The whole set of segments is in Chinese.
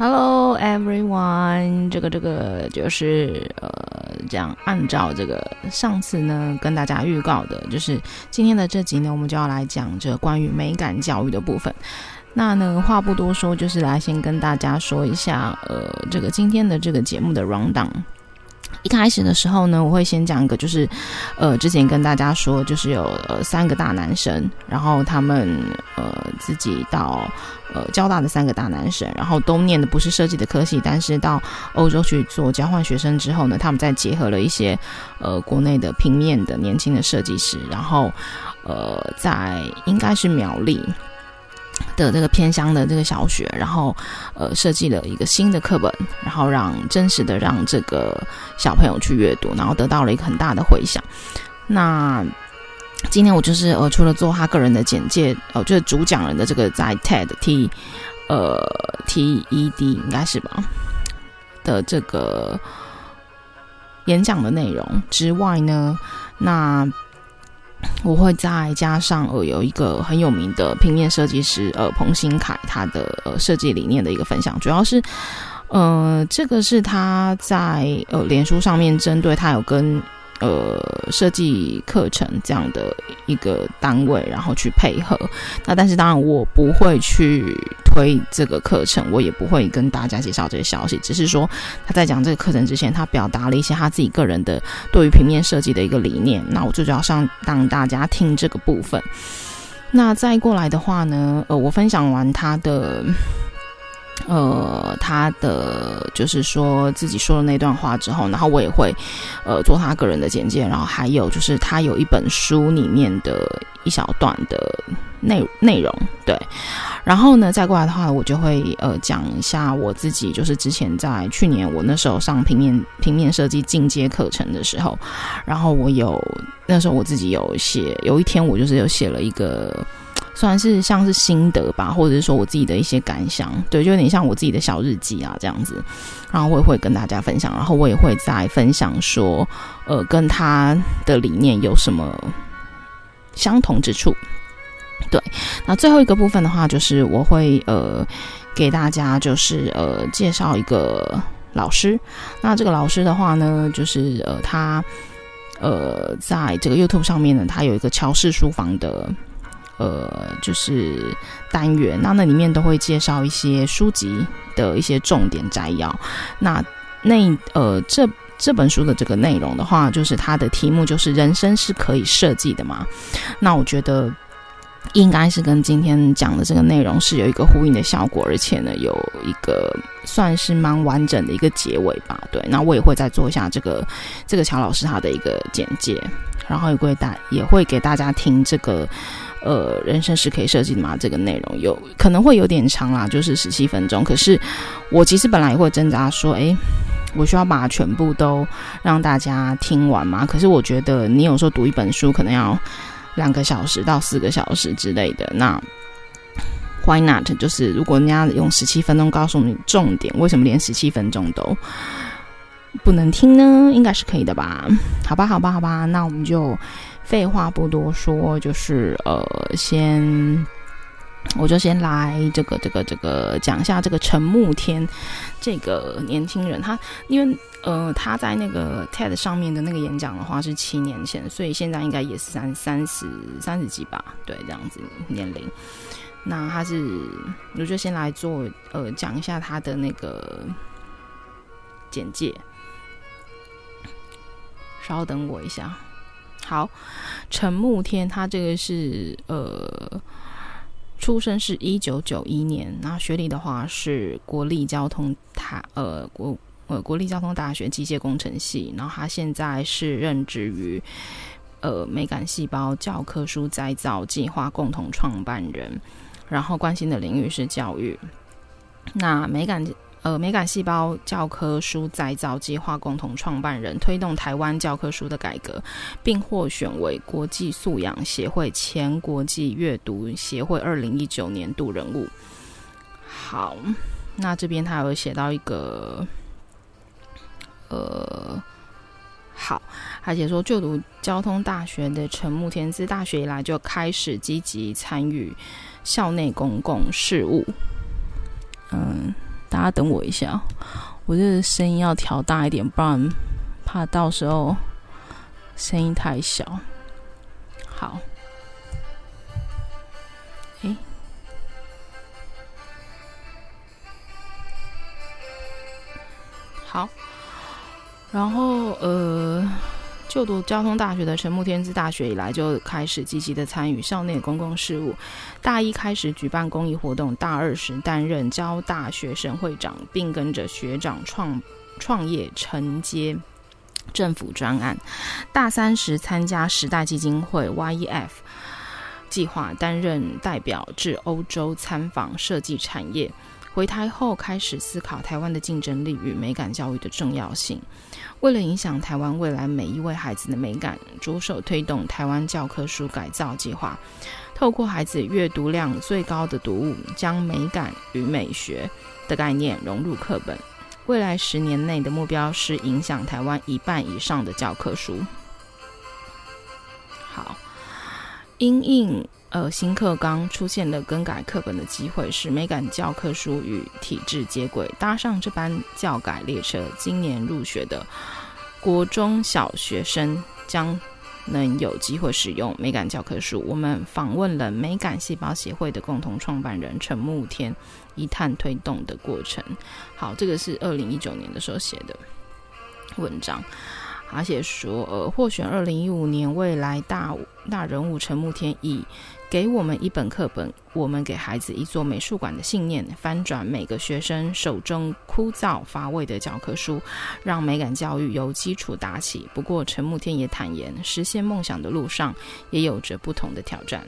Hello everyone，这个这个就是呃，这样按照这个上次呢跟大家预告的，就是今天的这集呢，我们就要来讲这关于美感教育的部分。那呢话不多说，就是来先跟大家说一下，呃，这个今天的这个节目的 rundown。一开始的时候呢，我会先讲一个，就是，呃，之前跟大家说，就是有呃三个大男生，然后他们呃自己到呃交大的三个大男生，然后都念的不是设计的科系，但是到欧洲去做交换学生之后呢，他们再结合了一些呃国内的平面的年轻的设计师，然后呃在应该是苗栗。的这个偏乡的这个小学，然后呃设计了一个新的课本，然后让真实的让这个小朋友去阅读，然后得到了一个很大的回响。那今天我就是呃除了做他个人的简介，哦、呃，就是主讲人的这个在 TED T 呃 TED 应该是吧的这个演讲的内容之外呢，那。我会再加上呃有一个很有名的平面设计师呃彭新凯他的设计理念的一个分享，主要是呃这个是他在呃脸书上面针对他有跟。呃，设计课程这样的一个单位，然后去配合。那但是当然，我不会去推这个课程，我也不会跟大家介绍这个消息。只是说他在讲这个课程之前，他表达了一些他自己个人的对于平面设计的一个理念。那我就主要上让大家听这个部分。那再过来的话呢，呃，我分享完他的。呃，他的就是说自己说了那段话之后，然后我也会呃做他个人的简介，然后还有就是他有一本书里面的一小段的内内容，对，然后呢再过来的话，我就会呃讲一下我自己，就是之前在去年我那时候上平面平面设计进阶课程的时候，然后我有那时候我自己有写，有一天我就是有写了一个。算是像是心得吧，或者是说我自己的一些感想，对，就有点像我自己的小日记啊这样子，然后我也会跟大家分享，然后我也会再分享说，呃，跟他的理念有什么相同之处。对，那最后一个部分的话，就是我会呃给大家就是呃介绍一个老师，那这个老师的话呢，就是呃他呃在这个 YouTube 上面呢，他有一个乔氏书房的。呃，就是单元，那那里面都会介绍一些书籍的一些重点摘要。那那呃，这这本书的这个内容的话，就是它的题目就是“人生是可以设计的嘛？”那我觉得应该是跟今天讲的这个内容是有一个呼应的效果，而且呢，有一个算是蛮完整的一个结尾吧。对，那我也会再做一下这个这个乔老师他的一个简介，然后也会大也会给大家听这个。呃，人生是可以设计的吗？这个内容有可能会有点长啦，就是十七分钟。可是我其实本来也会挣扎说，诶，我需要把全部都让大家听完吗？可是我觉得你有时候读一本书可能要两个小时到四个小时之类的，那 why not？就是如果人家用十七分钟告诉你重点，为什么连十七分钟都不能听呢？应该是可以的吧？好吧，好吧，好吧，那我们就。废话不多说，就是呃，先我就先来这个这个这个讲一下这个陈慕天这个年轻人，他因为呃他在那个 TED 上面的那个演讲的话是七年前，所以现在应该也是三三十三十几吧，对，这样子年龄。那他是我就先来做呃讲一下他的那个简介，稍等我一下。好，陈慕天，他这个是呃，出生是一九九一年，然后学历的话是国立交通大呃国呃国立交通大学机械工程系，然后他现在是任职于呃美感细胞教科书再造计划共同创办人，然后关心的领域是教育，那美感。呃，美感细胞教科书再造计划共同创办人，推动台湾教科书的改革，并获选为国际素养协会前国际阅读协会二零一九年度人物。好，那这边他有写到一个，呃，好，而且说就读交通大学的陈木天，自大学以来就开始积极参与校内公共事务。嗯。大家等我一下，我这声音要调大一点，不然怕到时候声音太小。好，诶，好，然后呃。就读交通大学的陈慕天，自大学以来就开始积极的参与校内公共事务。大一开始举办公益活动，大二时担任交大学生会长，并跟着学长创创业承接政府专案。大三时参加时代基金会 YEF 计划，担任代表至欧洲参访设计产业。回台后开始思考台湾的竞争力与美感教育的重要性。为了影响台湾未来每一位孩子的美感，着手推动台湾教科书改造计划，透过孩子阅读量最高的读物，将美感与美学的概念融入课本。未来十年内的目标是影响台湾一半以上的教科书。好，因应。呃，新课纲出现了更改课本的机会，使美感教科书与体制接轨，搭上这班教改列车。今年入学的国中小学生将能有机会使用美感教科书。我们访问了美感细胞协会的共同创办人陈慕天，一探推动的过程。好，这个是二零一九年的时候写的文章。而且说，呃，获选二零一五年未来大大人物陈慕天以给我们一本课本，我们给孩子一座美术馆的信念，翻转每个学生手中枯燥乏味的教科书，让美感教育由基础打起。不过，陈慕天也坦言，实现梦想的路上也有着不同的挑战。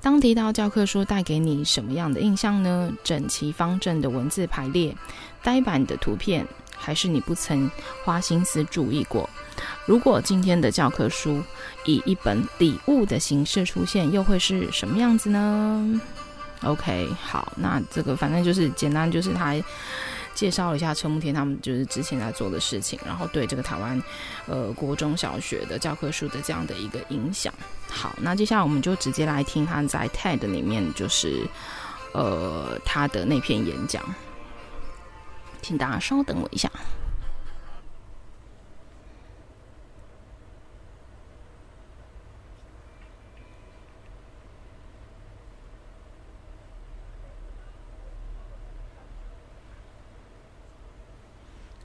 当提到教科书带给你什么样的印象呢？整齐方正的文字排列，呆板的图片。还是你不曾花心思注意过？如果今天的教科书以一本礼物的形式出现，又会是什么样子呢？OK，好，那这个反正就是简单，就是他介绍了一下陈慕天他们就是之前在做的事情，然后对这个台湾呃国中小学的教科书的这样的一个影响。好，那接下来我们就直接来听他在 TED 里面就是呃他的那篇演讲。请大家稍等我一下。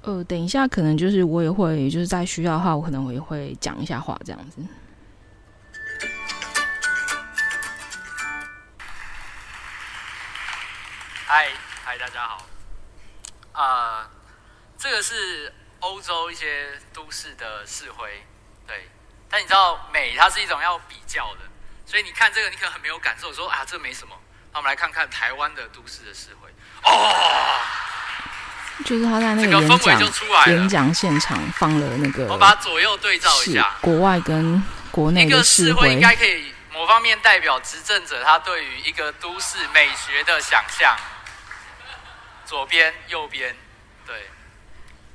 呃，等一下，可能就是我也会，就是在需要的话，我可能我也会讲一下话，这样子。嗨，嗨，大家好。啊、呃，这个是欧洲一些都市的市徽，对。但你知道美它是一种要比较的，所以你看这个你可能很没有感受，说啊这没什么。那我们来看看台湾的都市的市徽，哦，就是他在那个演讲就出来演讲现场放了那个，我把它左右对照一下，国外跟国内的市徽，应该可以某方面代表执政者他对于一个都市美学的想象。左边、右边，对，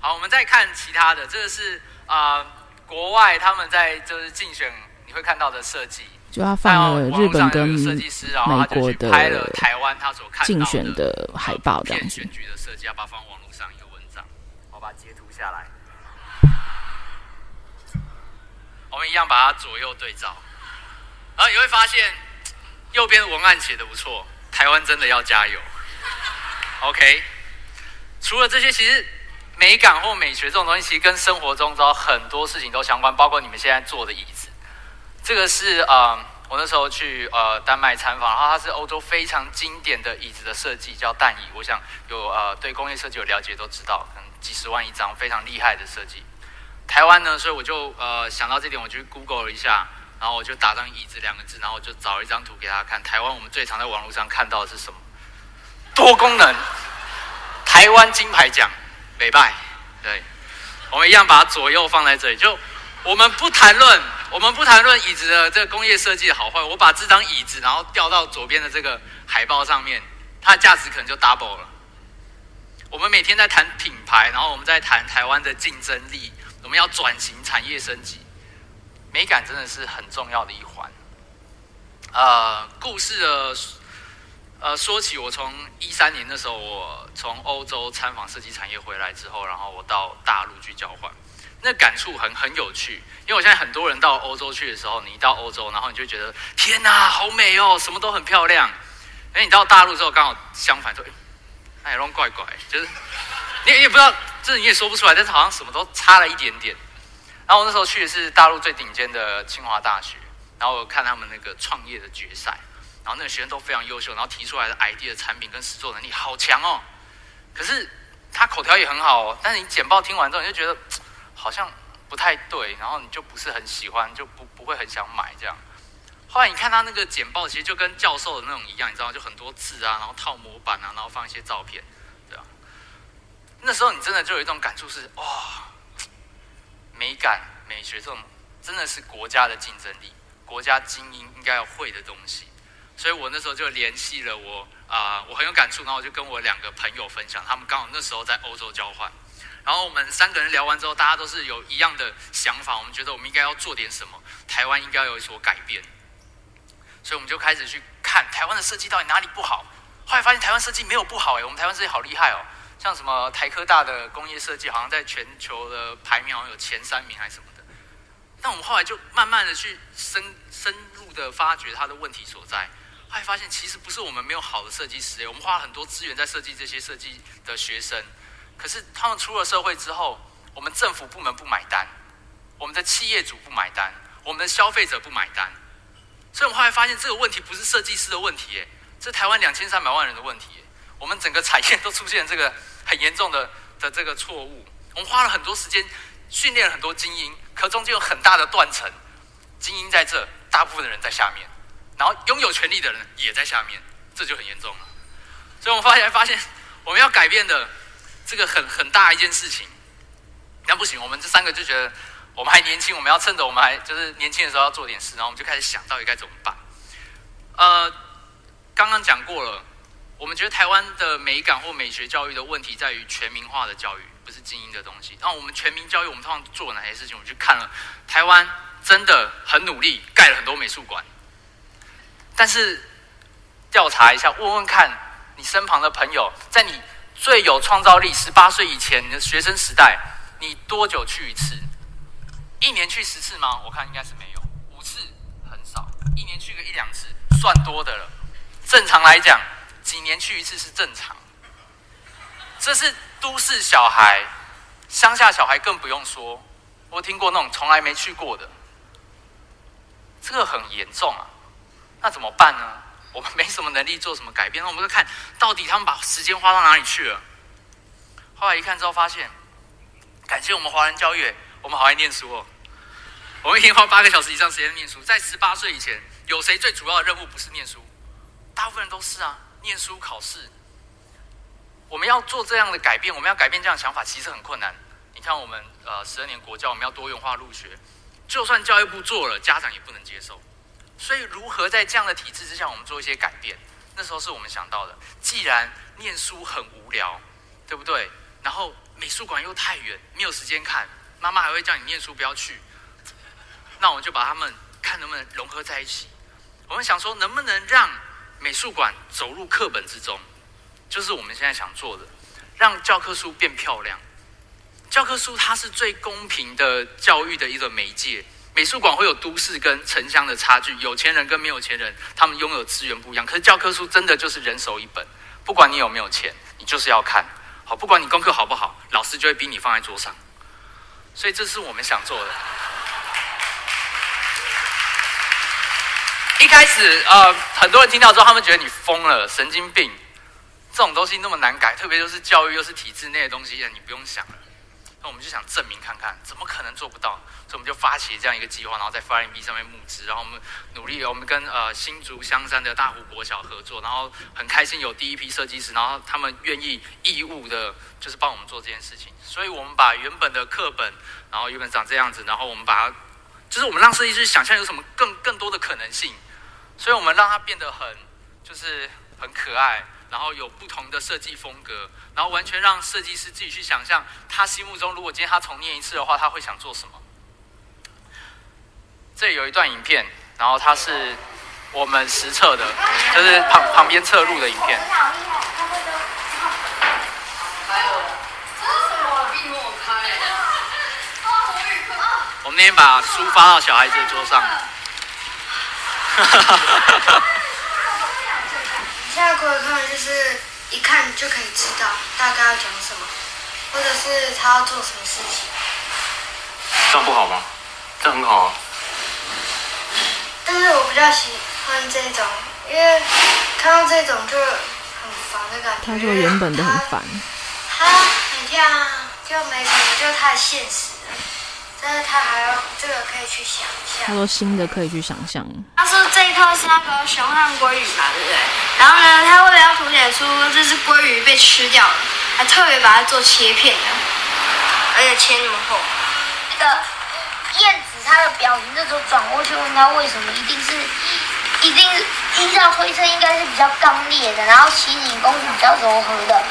好，我们再看其他的，这个是啊、呃，国外他们在就是竞选你会看到的设计，就他放了日本跟设计师，然后他就去拍了台湾他所看竞选的海报这样子。选举的设计要把它放网络上一个文章，我把它截图下来，我们一样把它左右对照，然后你会发现右边的文案写的不错，台湾真的要加油。OK，除了这些，其实美感或美学这种东西，其实跟生活中遭很多事情都相关，包括你们现在坐的椅子。这个是、呃，我那时候去呃丹麦参访，然后它是欧洲非常经典的椅子的设计，叫蛋椅。我想有呃对工业设计有了解都知道，可能几十万一张，非常厉害的设计。台湾呢，所以我就呃想到这点，我去 Google 了一下，然后我就打上椅子两个字，然后我就找一张图给他看。台湾我们最常在网络上看到的是什么？多功能，台湾金牌奖，美拜，对，我们一样把它左右放在这里。就我们不谈论，我们不谈论椅子的这个工业设计的好坏。我把这张椅子，然后调到左边的这个海报上面，它的价值可能就 double 了。我们每天在谈品牌，然后我们在谈台湾的竞争力，我们要转型产业升级，美感真的是很重要的一环。呃，故事的。呃，说起我从一三年的时候，我从欧洲参访设计产业回来之后，然后我到大陆去交换，那感触很很有趣。因为我现在很多人到欧洲去的时候，你一到欧洲，然后你就觉得天哪，好美哦，什么都很漂亮。哎，你到大陆之后，刚好相反，说哎，那也怪怪，就是你也不知道，就是你也说不出来，但是好像什么都差了一点点。然后我那时候去的是大陆最顶尖的清华大学，然后我看他们那个创业的决赛。然后那个学生都非常优秀，然后提出来的 idea 的产品跟实作能力好强哦。可是他口条也很好哦，但是你简报听完之后，你就觉得好像不太对，然后你就不是很喜欢，就不不会很想买这样。后来你看他那个简报，其实就跟教授的那种一样，你知道吗？就很多字啊，然后套模板啊，然后放一些照片，对啊。那时候你真的就有一种感触是，哇，美感美学这种真的是国家的竞争力，国家精英应该要会的东西。所以我那时候就联系了我啊、我很有感触，然后我就跟我两个朋友分享，他们刚好那时候在欧洲交换，然后我们三个人聊完之后，大家都是有一样的想法，我们觉得我们应该要做点什么，台湾应该有所改变，所以我们就开始去看台湾的设计到底哪里不好，后来发现台湾设计没有不好哎，我们台湾设计好厉害哦，像什么台科大的工业设计，好像在全球的排名好像有前三名还是什么的，但我们后来就慢慢的去深深入的发掘它的问题所在。后来发现，其实不是我们没有好的设计师，我们花了很多资源在设计这些设计的学生，可是他们出了社会之后，我们政府部门不买单，我们的企业主不买单，我们的消费者不买单，所以我们后来发现这个问题不是设计师的问题，诶，是台湾两千三百万人的问题，我们整个产业都出现这个很严重的的这个错误，我们花了很多时间训练很多精英，可中间有很大的断层，精英在这，大部分的人在下面。然后拥有权力的人也在下面，这就很严重了。所以我们发现，发现我们要改变的这个很很大一件事情，那不行，我们这三个就觉得我们还年轻，我们要趁着我们还就是年轻的时候要做点事，然后我们就开始想到底该怎么办。呃，刚刚讲过了，我们觉得台湾的美感或美学教育的问题在于全民化的教育，不是精英的东西。那我们全民教育，我们通常做哪些事情？我们去看了台湾真的很努力，盖了很多美术馆。但是调查一下，问问看你身旁的朋友，在你最有创造力十八岁以前，你的学生时代，你多久去一次？一年去十次吗？我看应该是没有，五次很少，一年去个一两次算多的了。正常来讲，几年去一次是正常。这是都市小孩，乡下小孩更不用说。我听过那种从来没去过的，这个很严重啊。那怎么办呢？我们没什么能力做什么改变，那我们就看到底他们把时间花到哪里去了。后来一看之后发现，感谢我们华人教育，我们好爱念书哦。我们一天花八个小时以上时间念书，在十八岁以前，有谁最主要的任务不是念书？大部分人都是啊，念书考试。我们要做这样的改变，我们要改变这样的想法，其实很困难。你看我们呃十二年国教，我们要多元化入学，就算教育部做了，家长也不能接受。所以，如何在这样的体制之下，我们做一些改变？那时候是我们想到的。既然念书很无聊，对不对？然后美术馆又太远，没有时间看，妈妈还会叫你念书不要去。那我们就把他们看能不能融合在一起。我们想说，能不能让美术馆走入课本之中？就是我们现在想做的，让教科书变漂亮。教科书它是最公平的教育的一个媒介。美术馆会有都市跟城乡的差距，有钱人跟没有钱人，他们拥有资源不一样。可是教科书真的就是人手一本，不管你有没有钱，你就是要看。好，不管你功课好不好，老师就会逼你放在桌上。所以这是我们想做的。一开始，呃，很多人听到之后，他们觉得你疯了，神经病。这种东西那么难改，特别就是教育又是体制内的东西，你不用想了。那我们就想证明看看，怎么可能做不到？所以我们就发起这样一个计划，然后在 Flying B 上面募资，然后我们努力，我们跟呃新竹香山的大湖国小合作，然后很开心有第一批设计师，然后他们愿意义务的，就是帮我们做这件事情。所以我们把原本的课本，然后原本长这样子，然后我们把它，就是我们让设计师想象有什么更更多的可能性，所以我们让它变得很，就是很可爱。然后有不同的设计风格，然后完全让设计师自己去想象，他心目中如果今天他重念一次的话，他会想做什么？这里有一段影片，然后它是我们实测的，就是旁旁边侧录的影片。我们那天把书发到小孩子的桌上。现在国语课本就是一看就可以知道大概要讲什么，或者是他要做什么事情。这样不好吗？这很好啊。但是我比较喜欢这种，因为看到这种就很烦的感觉。他说原本的很烦。他很像就没什么，就太现实了。但是他还要这个可以去想象。他说新的可以去想象。他说这一套是那个熊和鲑鱼嘛，对不对？然后呢，他为了要凸显出这只鲑鱼被吃掉了，还特别把它做切片的，而且切那么厚。那个燕子它的表情这种转过去问他为什么，一定是，一定依照推测应该是比较刚烈的，然后齐景公是比较柔和的，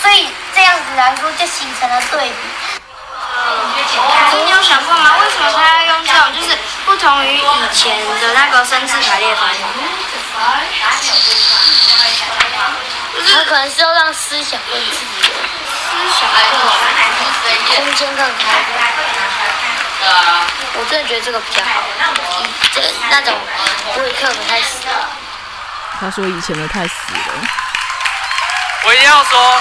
所以这样子来说就形成了对比。你有想过吗？为什么他要用这种，就是不同于以前的那个生字排列方式？他可能是要让思想更自由，思想更空间更开放。我真的觉得这个比较好，这那种国语课本太死了。他说以前的太死了。我一定要说。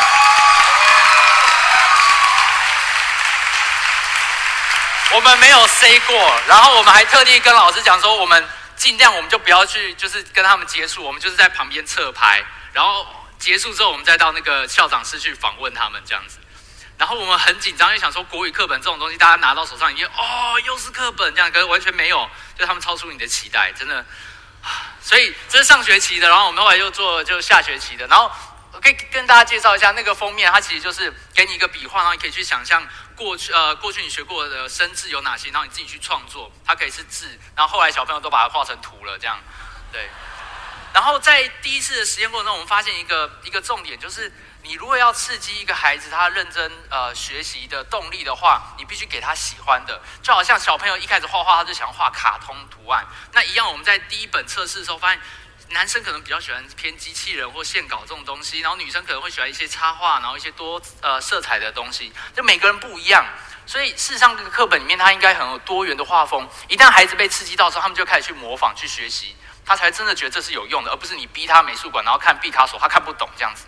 我们没有 say 过，然后我们还特地跟老师讲说，我们尽量我们就不要去，就是跟他们接触，我们就是在旁边侧拍，然后结束之后，我们再到那个校长室去访问他们这样子。然后我们很紧张，就想说国语课本这种东西，大家拿到手上已经哦，又是课本这样，可是完全没有，就他们超出你的期待，真的。所以这是上学期的，然后我们后来又做就下学期的，然后。可以跟大家介绍一下那个封面，它其实就是给你一个笔画，然后你可以去想象过去呃过去你学过的生字有哪些，然后你自己去创作。它可以是字，然后后来小朋友都把它画成图了，这样对。然后在第一次的实验过程中，我们发现一个一个重点，就是你如果要刺激一个孩子他认真呃学习的动力的话，你必须给他喜欢的。就好像小朋友一开始画画，他就想画卡通图案，那一样我们在第一本测试的时候发现。男生可能比较喜欢偏机器人或线稿这种东西，然后女生可能会喜欢一些插画，然后一些多呃色彩的东西，就每个人不一样。所以事实上，这个课本里面它应该很有多元的画风。一旦孩子被刺激到之后，他们就开始去模仿、去学习，他才真的觉得这是有用的，而不是你逼他美术馆，然后看毕卡索，他看不懂这样子。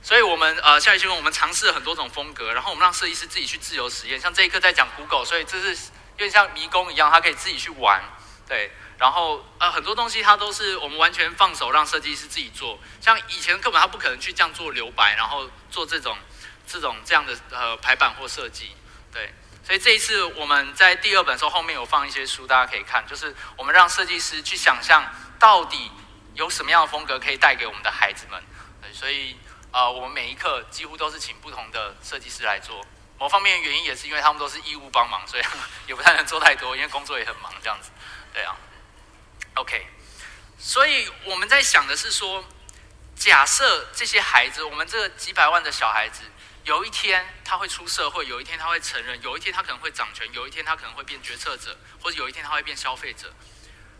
所以我们呃下一期我们尝试了很多种风格，然后我们让设计师自己去自由实验。像这一课在讲 Google，所以这是有点像迷宫一样，他可以自己去玩，对。然后呃很多东西它都是我们完全放手让设计师自己做，像以前的课本他不可能去这样做留白，然后做这种这种这样的呃排版或设计，对，所以这一次我们在第二本书后面有放一些书，大家可以看，就是我们让设计师去想象到底有什么样的风格可以带给我们的孩子们，对，所以呃我们每一课几乎都是请不同的设计师来做，某方面的原因也是因为他们都是义务帮忙，所以 也不太能做太多，因为工作也很忙这样子，对啊。OK，所以我们在想的是说，假设这些孩子，我们这几百万的小孩子，有一天他会出社会，有一天他会成人，有一天他可能会掌权，有一天他可能会变决策者，或者有一天他会变消费者。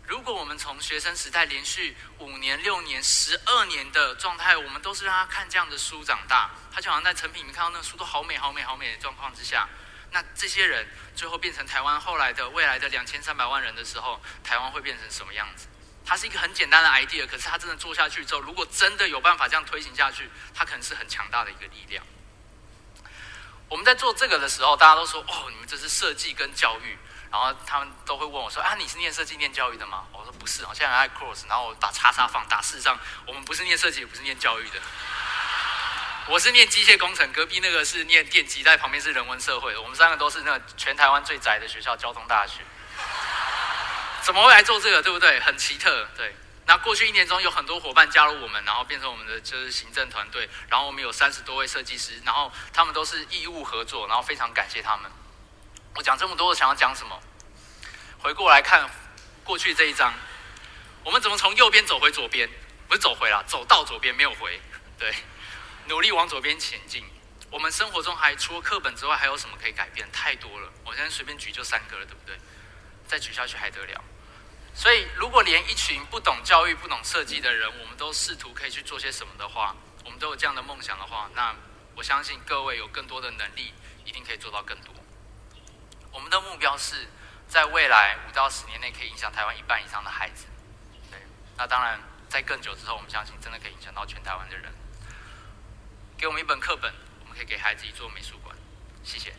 如果我们从学生时代连续五年、六年、十二年的状态，我们都是让他看这样的书长大，他就好像在成品里面看到那个书都好美、好美、好美的状况之下。那这些人最后变成台湾后来的未来的两千三百万人的时候，台湾会变成什么样子？它是一个很简单的 idea，可是它真的做下去之后，如果真的有办法这样推行下去，它可能是很强大的一个力量。我们在做这个的时候，大家都说：“哦，你们这是设计跟教育。”然后他们都会问我说：“啊，你是念设计、念教育的吗？”我说：“不是，我现在爱 cross，然后我把叉叉放大。事实上，我们不是念设计，也不是念教育的。”我是念机械工程，隔壁那个是念电机，在旁边是人文社会的。我们三个都是那个全台湾最窄的学校——交通大学。怎么会来做这个？对不对？很奇特。对。那过去一年中有很多伙伴加入我们，然后变成我们的就是行政团队。然后我们有三十多位设计师，然后他们都是义务合作，然后非常感谢他们。我讲这么多，我想要讲什么？回过来看过去这一章，我们怎么从右边走回左边？不是走回了，走到左边没有回。对。努力往左边前进。我们生活中还除了课本之外，还有什么可以改变？太多了。我现在随便举就三个了，对不对？再举下去还得了。所以，如果连一群不懂教育、不懂设计的人，我们都试图可以去做些什么的话，我们都有这样的梦想的话，那我相信各位有更多的能力，一定可以做到更多。我们的目标是在未来五到十年内可以影响台湾一半以上的孩子。对，那当然，在更久之后，我们相信真的可以影响到全台湾的人。给我们一本课本，我们可以给孩子一座美术馆。谢谢。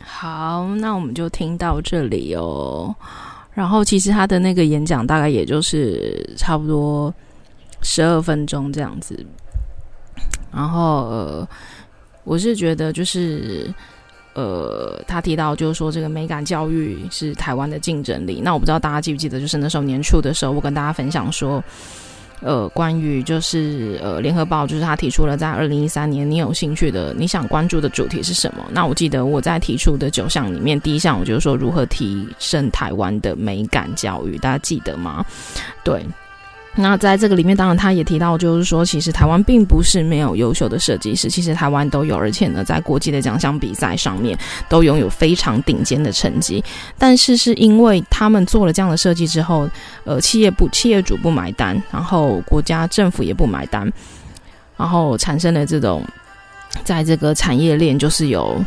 好，那我们就听到这里哦。然后，其实他的那个演讲大概也就是差不多十二分钟这样子。然后，呃，我是觉得就是，呃，他提到就是说这个美感教育是台湾的竞争力。那我不知道大家记不记得，就是那时候年初的时候，我跟大家分享说。呃，关于就是呃，联合报就是他提出了在二零一三年，你有兴趣的、你想关注的主题是什么？那我记得我在提出的九项里面，第一项我就是说如何提升台湾的美感教育，大家记得吗？对。那在这个里面，当然他也提到，就是说，其实台湾并不是没有优秀的设计师，其实台湾都有，而且呢，在国际的奖项比赛上面都拥有非常顶尖的成绩。但是是因为他们做了这样的设计之后，呃，企业不，企业主不买单，然后国家政府也不买单，然后产生了这种，在这个产业链就是有。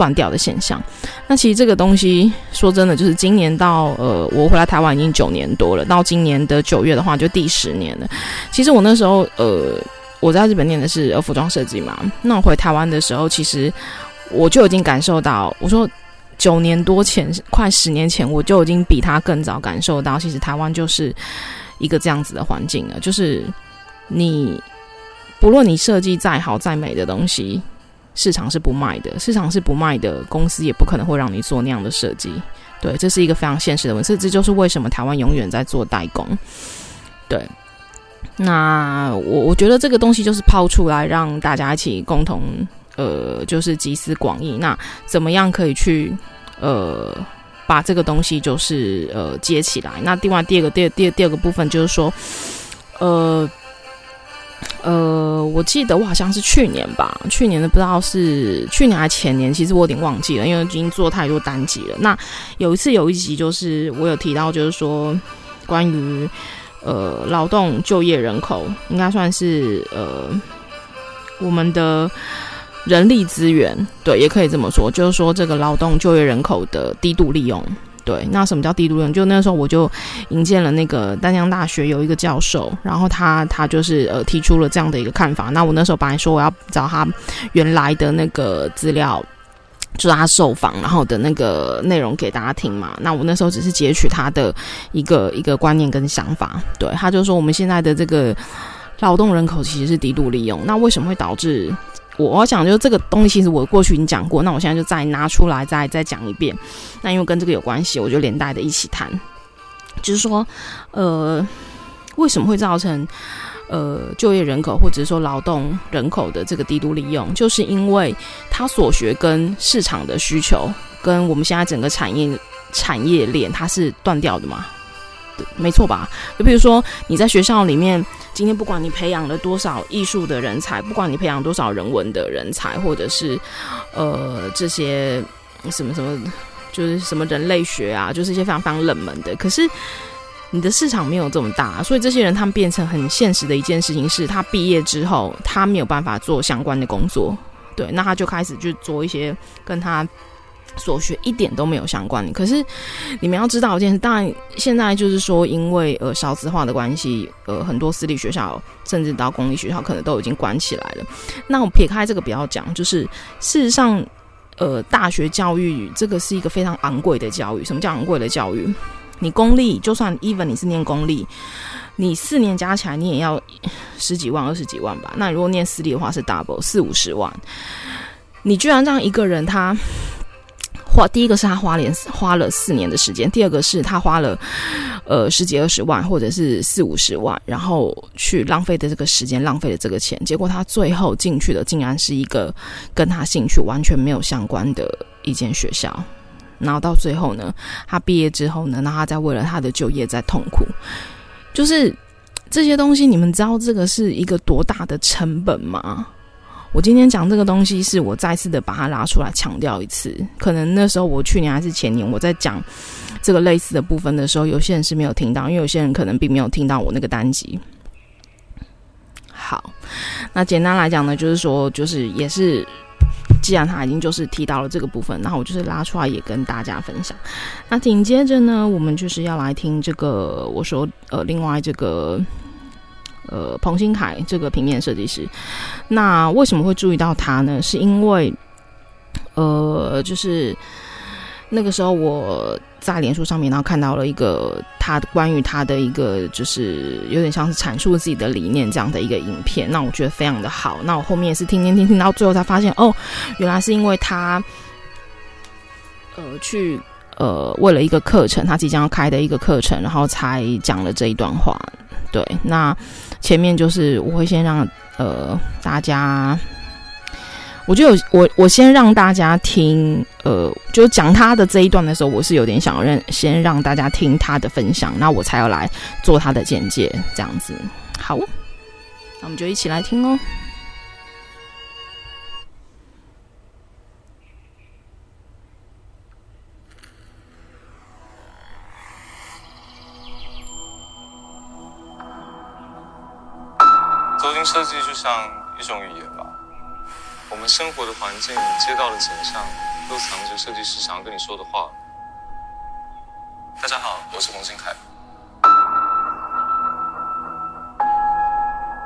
断掉的现象，那其实这个东西说真的，就是今年到呃，我回来台湾已经九年多了，到今年的九月的话，就第十年了。其实我那时候呃，我在日本念的是服装设计嘛，那我回台湾的时候，其实我就已经感受到，我说九年多前，快十年前，我就已经比他更早感受到，其实台湾就是一个这样子的环境了，就是你不论你设计再好再美的东西。市场是不卖的，市场是不卖的，公司也不可能会让你做那样的设计。对，这是一个非常现实的问题，这就是为什么台湾永远在做代工。对，那我我觉得这个东西就是抛出来，让大家一起共同呃，就是集思广益。那怎么样可以去呃，把这个东西就是呃接起来？那另外第二个第二第二第二个部分就是说呃。呃，我记得我好像是去年吧，去年的不知道是去年还前年，其实我有点忘记了，因为已经做太多单集了。那有一次有一集就是我有提到，就是说关于呃劳动就业人口，应该算是呃我们的人力资源，对，也可以这么说，就是说这个劳动就业人口的低度利用。对，那什么叫低度用？就那时候我就引荐了那个丹江大学有一个教授，然后他他就是呃提出了这样的一个看法。那我那时候本来说我要找他原来的那个资料，就是他受访然后的那个内容给大家听嘛。那我那时候只是截取他的一个一个观念跟想法。对，他就说我们现在的这个劳动人口其实是低度利用，那为什么会导致？我想，就是这个东西，其实我过去已经讲过，那我现在就再拿出来，再再讲一遍。那因为跟这个有关系，我就连带的一起谈。就是说，呃，为什么会造成呃就业人口或者是说劳动人口的这个低度利用？就是因为他所学跟市场的需求，跟我们现在整个产业产业链，它是断掉的嘛？对，没错吧？就比如说你在学校里面。今天不管你培养了多少艺术的人才，不管你培养多少人文的人才，或者是呃这些什么什么，就是什么人类学啊，就是一些非常非常冷门的。可是你的市场没有这么大，所以这些人他们变成很现实的一件事情是，他毕业之后他没有办法做相关的工作，对，那他就开始去做一些跟他。所学一点都没有相关，可是你们要知道一件事，当然现在就是说，因为呃少子化的关系，呃很多私立学校甚至到公立学校可能都已经关起来了。那我撇开这个不要讲，就是事实上，呃大学教育这个是一个非常昂贵的教育。什么叫昂贵的教育？你公立就算 even 你是念公立，你四年加起来你也要十几万、二十几万吧？那如果念私立的话是 double 四五十万。你居然让一个人他。第一个是他花连花了四年的时间，第二个是他花了呃十几二十万或者是四五十万，然后去浪费的这个时间，浪费了这个钱，结果他最后进去的竟然是一个跟他兴趣完全没有相关的一间学校，然后到最后呢，他毕业之后呢，那他在为了他的就业在痛苦，就是这些东西，你们知道这个是一个多大的成本吗？我今天讲这个东西，是我再次的把它拉出来强调一次。可能那时候我去年还是前年我在讲这个类似的部分的时候，有些人是没有听到，因为有些人可能并没有听到我那个单集。好，那简单来讲呢，就是说，就是也是。既然他已经就是提到了这个部分，然后我就是拉出来也跟大家分享。那紧接着呢，我们就是要来听这个我说呃，另外这个呃彭新凯这个平面设计师。那为什么会注意到他呢？是因为呃，就是。那个时候我在脸书上面，然后看到了一个他关于他的一个，就是有点像是阐述自己的理念这样的一个影片。那我觉得非常的好。那我后面也是听听听听到最后才发现，哦，原来是因为他，呃，去呃为了一个课程，他即将要开的一个课程，然后才讲了这一段话。对，那前面就是我会先让呃大家。我就有我我先让大家听，呃，就讲他的这一段的时候，我是有点想要让先让大家听他的分享，那我才要来做他的简介，这样子。好，那我们就一起来听哦。设计就像一种语言吧。我们生活的环境、街道的景象，都藏着设计师想要跟你说的话。大家好，我是彭新凯。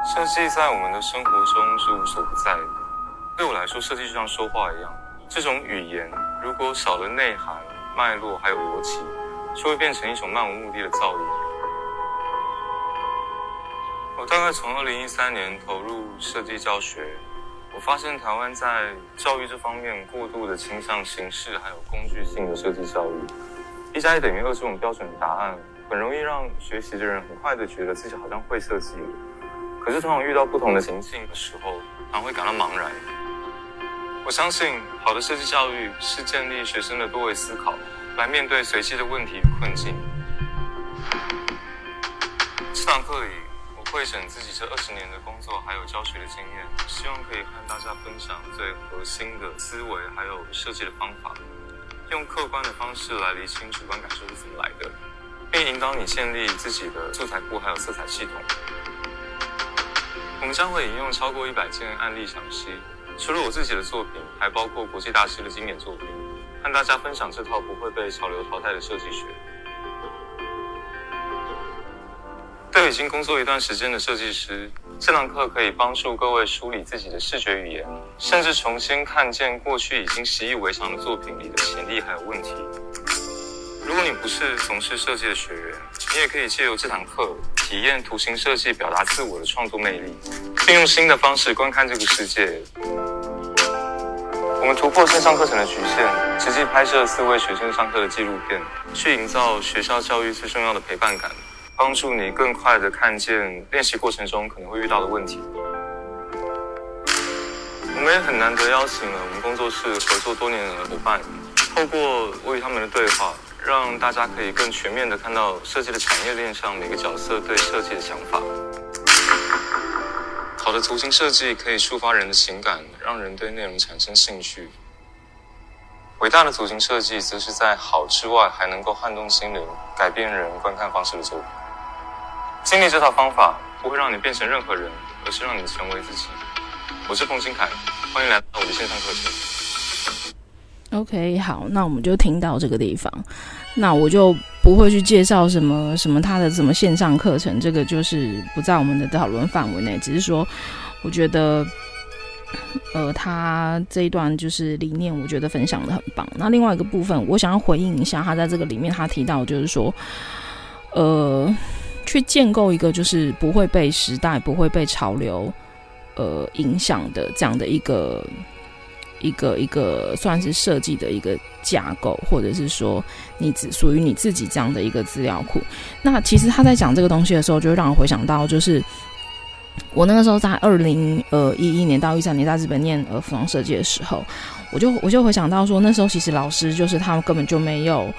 设计在我们的生活中是无所不在的。对我来说，设计就像说话一样，这种语言如果少了内涵、脉络还有逻辑，就会变成一种漫无目的的噪音。大概从二零一三年投入设计教学。我发现台湾在教育这方面过度的倾向形式，还有工具性的设计教育。一加一等于二这种标准答案，很容易让学习的人很快的觉得自己好像会设计了。可是，通常遇到不同的情境的时候，常会感到茫然。我相信，好的设计教育是建立学生的多维思考，来面对随机的问题与困境。这堂课里。汇整自己这二十年的工作还有教学的经验，希望可以和大家分享最核心的思维，还有设计的方法，用客观的方式来厘清主观感受是怎么来的，并引导你建立自己的素材库还有色彩系统。我们将会引用超过一百件案例赏析，除了我自己的作品，还包括国际大师的经典作品，和大家分享这套不会被潮流淘汰的设计学。对已经工作一段时间的设计师，这堂课可以帮助各位梳理自己的视觉语言，甚至重新看见过去已经习以为常的作品里的潜力还有问题。如果你不是从事设计的学员，你也可以借由这堂课体验图形设计表达自我的创作魅力，并用新的方式观看这个世界。我们突破线上课程的局限，直接拍摄四位学生上课的纪录片，去营造学校教育最重要的陪伴感。帮助你更快地看见练习过程中可能会遇到的问题。我们也很难得邀请了我们工作室合作多年的伙伴，透过我与他们的对话，让大家可以更全面地看到设计的产业链上每个角色对设计的想法。好的图形设计可以触发人的情感，让人对内容产生兴趣。伟大的图形设计则是在好之外，还能够撼动心灵、改变人观看方式的作品。经历这套方法不会让你变成任何人，而是让你成为自己。我是冯新凯，欢迎来到我的线上课程。OK，好，那我们就听到这个地方，那我就不会去介绍什么什么他的什么线上课程，这个就是不在我们的讨论范围内。只是说，我觉得，呃，他这一段就是理念，我觉得分享的很棒。那另外一个部分，我想要回应一下，他在这个里面他提到，就是说，呃。去建构一个就是不会被时代、不会被潮流，呃影响的这样的一个一个一个算是设计的一个架构，或者是说你只属于你自己这样的一个资料库。那其实他在讲这个东西的时候，就让我回想到，就是我那个时候在二零呃一一年到一三年在日本念呃服装设计的时候，我就我就回想到说，那时候其实老师就是他们根本就没有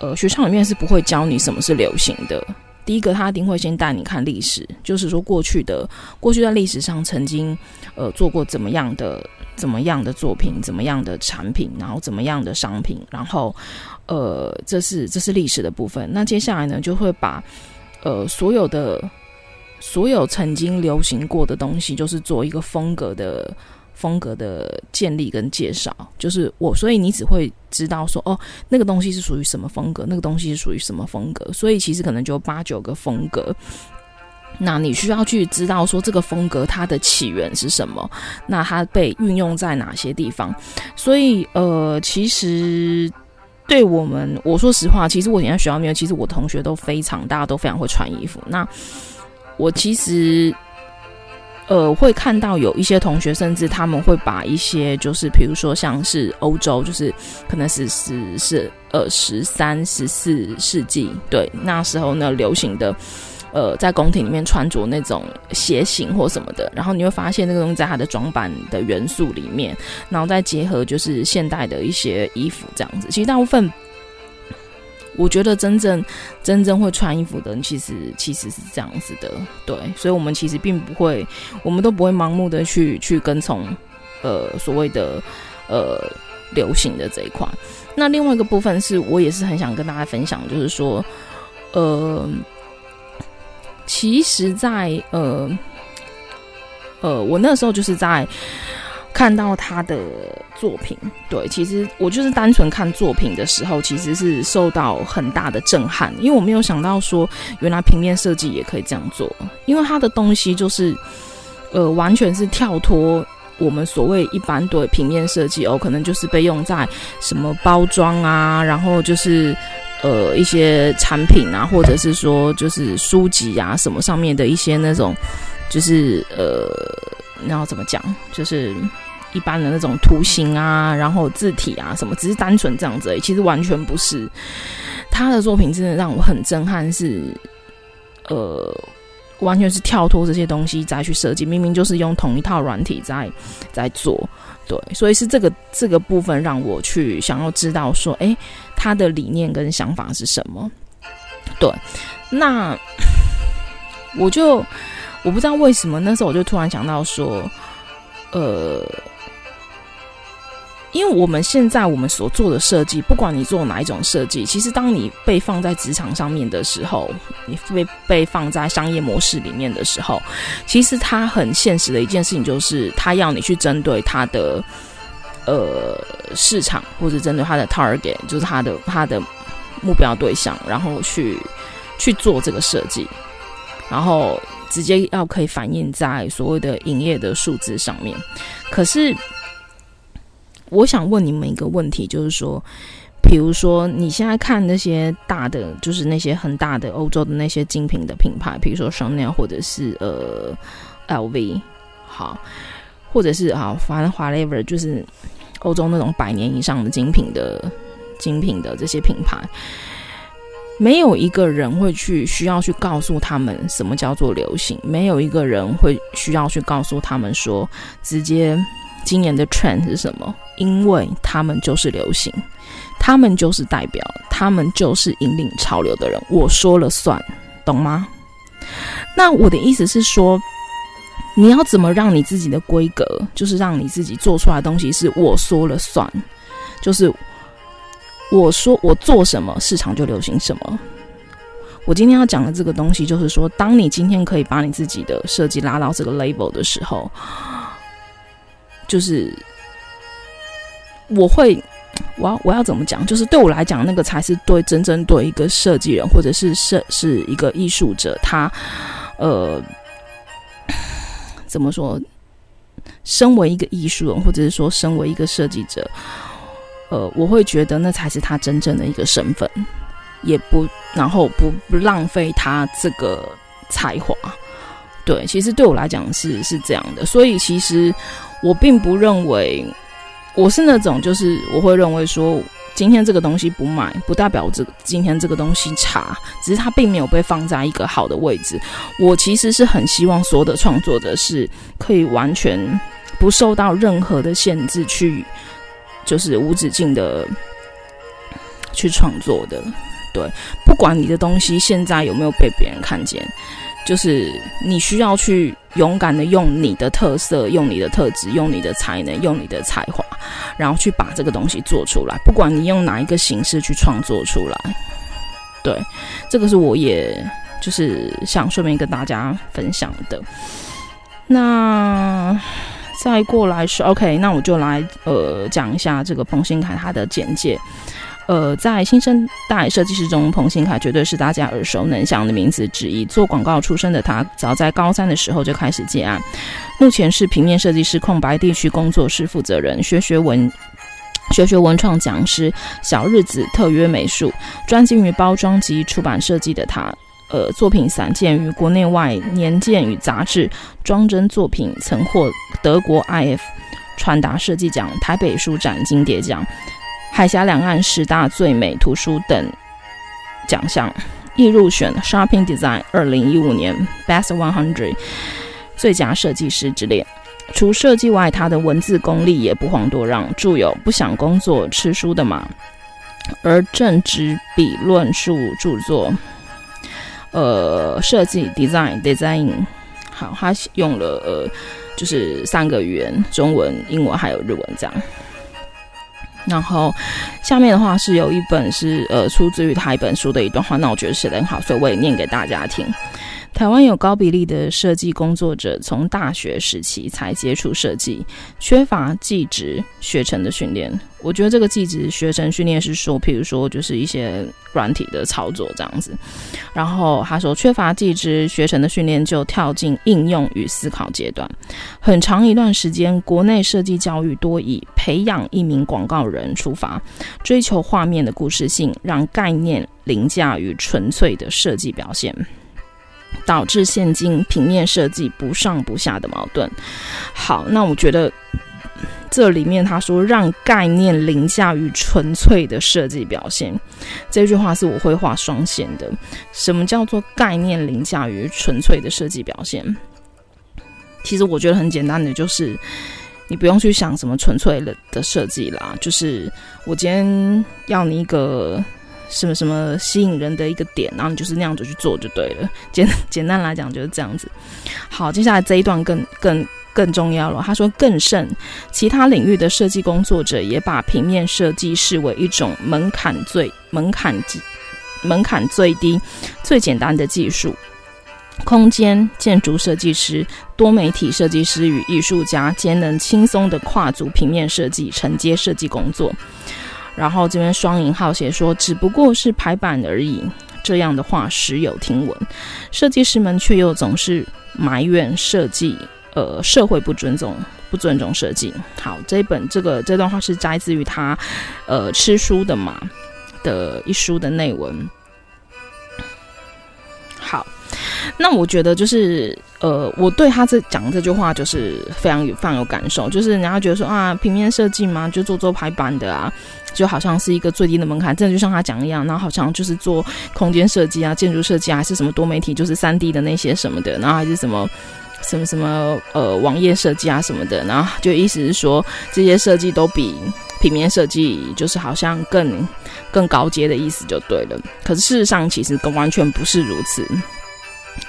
呃学校里面是不会教你什么是流行的。第一个，他一定会先带你看历史，就是说过去的过去在历史上曾经，呃做过怎么样的怎么样的作品，怎么样的产品，然后怎么样的商品，然后呃这是这是历史的部分。那接下来呢，就会把呃所有的所有曾经流行过的东西，就是做一个风格的。风格的建立跟介绍，就是我，所以你只会知道说，哦，那个东西是属于什么风格，那个东西是属于什么风格，所以其实可能就八九个风格。那你需要去知道说，这个风格它的起源是什么，那它被运用在哪些地方。所以，呃，其实对我们，我说实话，其实我以前在学校里面，其实我同学都非常，大家都非常会穿衣服。那我其实。呃，会看到有一些同学，甚至他们会把一些，就是比如说像是欧洲，就是可能是十是呃十三十四世纪，对那时候呢流行的，呃，在宫廷里面穿着那种鞋型或什么的，然后你会发现那个东西在它的装扮的元素里面，然后再结合就是现代的一些衣服这样子，其实大部分。我觉得真正真正会穿衣服的人，其实其实是这样子的，对，所以，我们其实并不会，我们都不会盲目的去去跟从，呃，所谓的呃流行的这一块。那另外一个部分是我也是很想跟大家分享，就是说，呃，其实在呃呃，我那时候就是在。看到他的作品，对，其实我就是单纯看作品的时候，其实是受到很大的震撼，因为我没有想到说，原来平面设计也可以这样做，因为他的东西就是，呃，完全是跳脱我们所谓一般对平面设计哦，可能就是被用在什么包装啊，然后就是呃一些产品啊，或者是说就是书籍啊什么上面的一些那种，就是呃，然后怎么讲，就是。一般的那种图形啊，然后字体啊什么，只是单纯这样子而已，其实完全不是。他的作品真的让我很震撼，是呃，完全是跳脱这些东西再去设计，明明就是用同一套软体在在做，对，所以是这个这个部分让我去想要知道说，诶，他的理念跟想法是什么？对，那我就我不知道为什么那时候我就突然想到说，呃。因为我们现在我们所做的设计，不管你做哪一种设计，其实当你被放在职场上面的时候，你被被放在商业模式里面的时候，其实它很现实的一件事情就是，它要你去针对它的呃市场，或者针对它的 target，就是它的它的目标对象，然后去去做这个设计，然后直接要可以反映在所谓的营业的数字上面，可是。我想问你们一个问题，就是说，比如说你现在看那些大的，就是那些很大的欧洲的那些精品的品牌，比如说 Chanel 或者是呃 LV，好，或者是啊，反正 whatever，就是欧洲那种百年以上的精品的精品的这些品牌，没有一个人会去需要去告诉他们什么叫做流行，没有一个人会需要去告诉他们说直接。今年的 trend 是什么？因为他们就是流行，他们就是代表，他们就是引领潮流的人。我说了算，懂吗？那我的意思是说，你要怎么让你自己的规格，就是让你自己做出来的东西是我说了算，就是我说我做什么，市场就流行什么。我今天要讲的这个东西，就是说，当你今天可以把你自己的设计拉到这个 level 的时候。就是我会，我要我要怎么讲？就是对我来讲，那个才是对真正对一个设计人，或者是设是一个艺术者，他呃怎么说？身为一个艺术人，或者是说身为一个设计者，呃，我会觉得那才是他真正的一个身份，也不然后不不浪费他这个才华。对，其实对我来讲是是这样的，所以其实。我并不认为我是那种，就是我会认为说，今天这个东西不买，不代表这今天这个东西差，只是它并没有被放在一个好的位置。我其实是很希望所有的创作者是可以完全不受到任何的限制，去就是无止境的去创作的。对，不管你的东西现在有没有被别人看见。就是你需要去勇敢的用你的特色、用你的特质、用你的才能、用你的才华，然后去把这个东西做出来。不管你用哪一个形式去创作出来，对，这个是我也就是想顺便跟大家分享的。那再过来是 OK，那我就来呃讲一下这个彭新凯他的简介。呃，在新生代设计师中，彭新凯绝对是大家耳熟能详的名字之一。做广告出身的他，早在高三的时候就开始接案。目前是平面设计师空白地区工作室负责人，学学文学学文创讲师，小日子特约美术，专精于包装及出版设计的他，呃，作品散见于国内外年鉴与杂志，装帧作品曾获德国 IF 传达设计奖、台北书展金蝶奖。海峡两岸十大最美图书等奖项，亦入选 Shopping Design 二零一五年 Best One Hundred 最佳设计师之列。除设计外，他的文字功力也不遑多让，著有《不想工作吃书的马》，而正直笔论述著作，呃，设计 Design Design，好，他用了呃，就是三个语言：中文、英文还有日文这样。然后下面的话是有一本是呃出自于他一本书的一段话，那我觉得写的很好，所以我也念给大家听。台湾有高比例的设计工作者从大学时期才接触设计，缺乏技职学程的训练。我觉得这个技职学程训练是说，譬如说就是一些软体的操作这样子。然后他说，缺乏技职学程的训练，就跳进应用与思考阶段。很长一段时间，国内设计教育多以培养一名广告人出发，追求画面的故事性，让概念凌驾于纯粹的设计表现。导致现今平面设计不上不下的矛盾。好，那我觉得这里面他说让概念凌驾于纯粹的设计表现，这句话是我会画双线的。什么叫做概念凌驾于纯粹的设计表现？其实我觉得很简单的，就是你不用去想什么纯粹的设计啦，就是我今天要你一个。什么什么吸引人的一个点，然后你就是那样子去做就对了。简简单来讲就是这样子。好，接下来这一段更更更重要了。他说，更甚，其他领域的设计工作者也把平面设计视为一种门槛最门槛门槛最低、最简单的技术。空间建筑设计师、多媒体设计师与艺术家皆能轻松地跨足平面设计，承接设计工作。然后这边双引号写说，只不过是排版而已。这样的话时有听闻，设计师们却又总是埋怨设计，呃，社会不尊重，不尊重设计。好，这一本这个这段话是摘自于他，呃，吃书的嘛的一书的内文。那我觉得就是，呃，我对他这讲这句话就是非常有非常有感受，就是人家觉得说啊，平面设计嘛，就做做排版的啊，就好像是一个最低的门槛，真的就像他讲一样，然后好像就是做空间设计啊、建筑设计啊，还是什么多媒体，就是三 D 的那些什么的，然后还是什么什么什么呃网页设计啊什么的，然后就意思是说这些设计都比平面设计就是好像更更高阶的意思就对了。可是事实上其实更完全不是如此。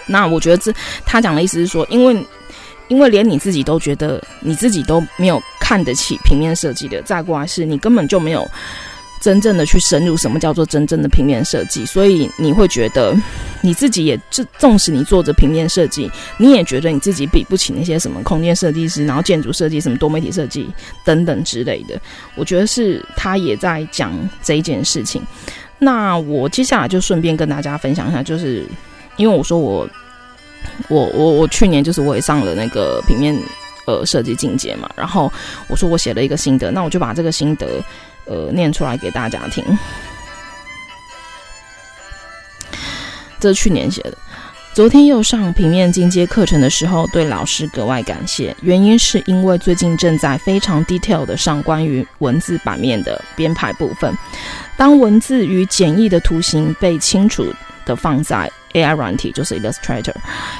那我觉得这他讲的意思是说，因为因为连你自己都觉得你自己都没有看得起平面设计的，再过来是你根本就没有真正的去深入什么叫做真正的平面设计，所以你会觉得你自己也这纵使你做着平面设计，你也觉得你自己比不起那些什么空间设计师，然后建筑设计、什么多媒体设计等等之类的。我觉得是他也在讲这一件事情。那我接下来就顺便跟大家分享一下，就是。因为我说我，我我我去年就是我也上了那个平面呃设计进阶嘛，然后我说我写了一个心得，那我就把这个心得呃念出来给大家听。这是去年写的，昨天又上平面进阶课程的时候，对老师格外感谢，原因是因为最近正在非常 detail 的上关于文字版面的编排部分，当文字与简易的图形被清楚的放在 AI 软体就是 Illustrator，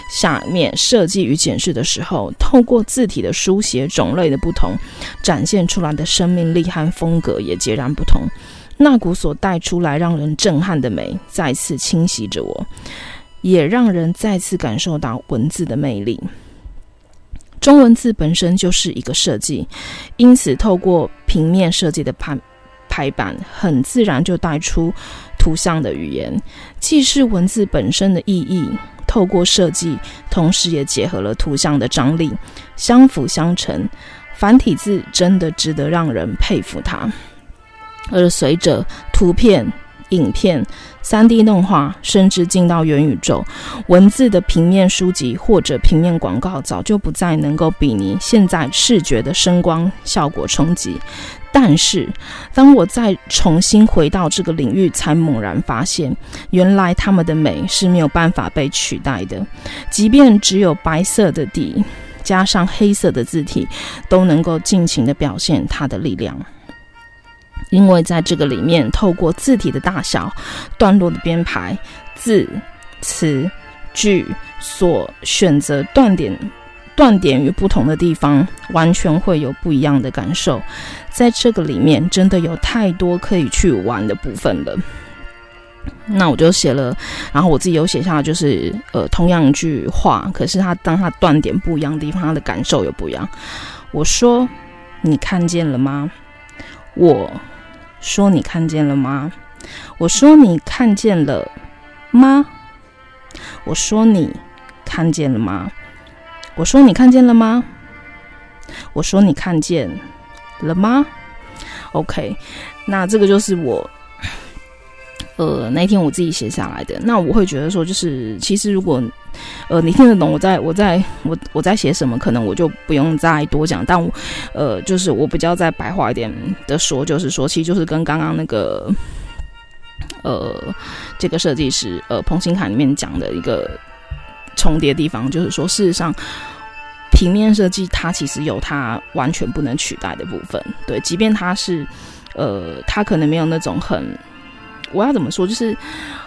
下面设计与检视的时候，透过字体的书写种类的不同，展现出来的生命力和风格也截然不同。那股所带出来让人震撼的美，再次侵袭着我。也让人再次感受到文字的魅力。中文字本身就是一个设计，因此透过平面设计的排排版，很自然就带出图像的语言，既是文字本身的意义，透过设计，同时也结合了图像的张力，相辅相成。繁体字真的值得让人佩服它。而随着图片、影片、3D 动画，甚至进到元宇宙，文字的平面书籍或者平面广告，早就不再能够比拟现在视觉的声光效果冲击。但是，当我再重新回到这个领域，才猛然发现，原来他们的美是没有办法被取代的。即便只有白色的底，加上黑色的字体，都能够尽情地表现它的力量。因为在这个里面，透过字体的大小、段落的编排、字、词、句所选择断点、断点与不同的地方，完全会有不一样的感受。在这个里面，真的有太多可以去玩的部分了。那我就写了，然后我自己有写下，就是呃，同样一句话，可是它当它断点不一样的地方，它的感受又不一样。我说：“你看见了吗？”我。说你看见了吗？我说你看见了吗？我说你看见了吗？我说你看见了吗？我说你看见了吗？OK，那这个就是我。呃，那天我自己写下来的。那我会觉得说，就是其实如果，呃，你听得懂我在我在我我在写什么，可能我就不用再多讲。但我，呃，就是我比较再白话一点的说，就是说，其实就是跟刚刚那个，呃，这个设计师呃彭新凯里面讲的一个重叠地方，就是说，事实上，平面设计它其实有它完全不能取代的部分。对，即便它是，呃，它可能没有那种很。我要怎么说？就是，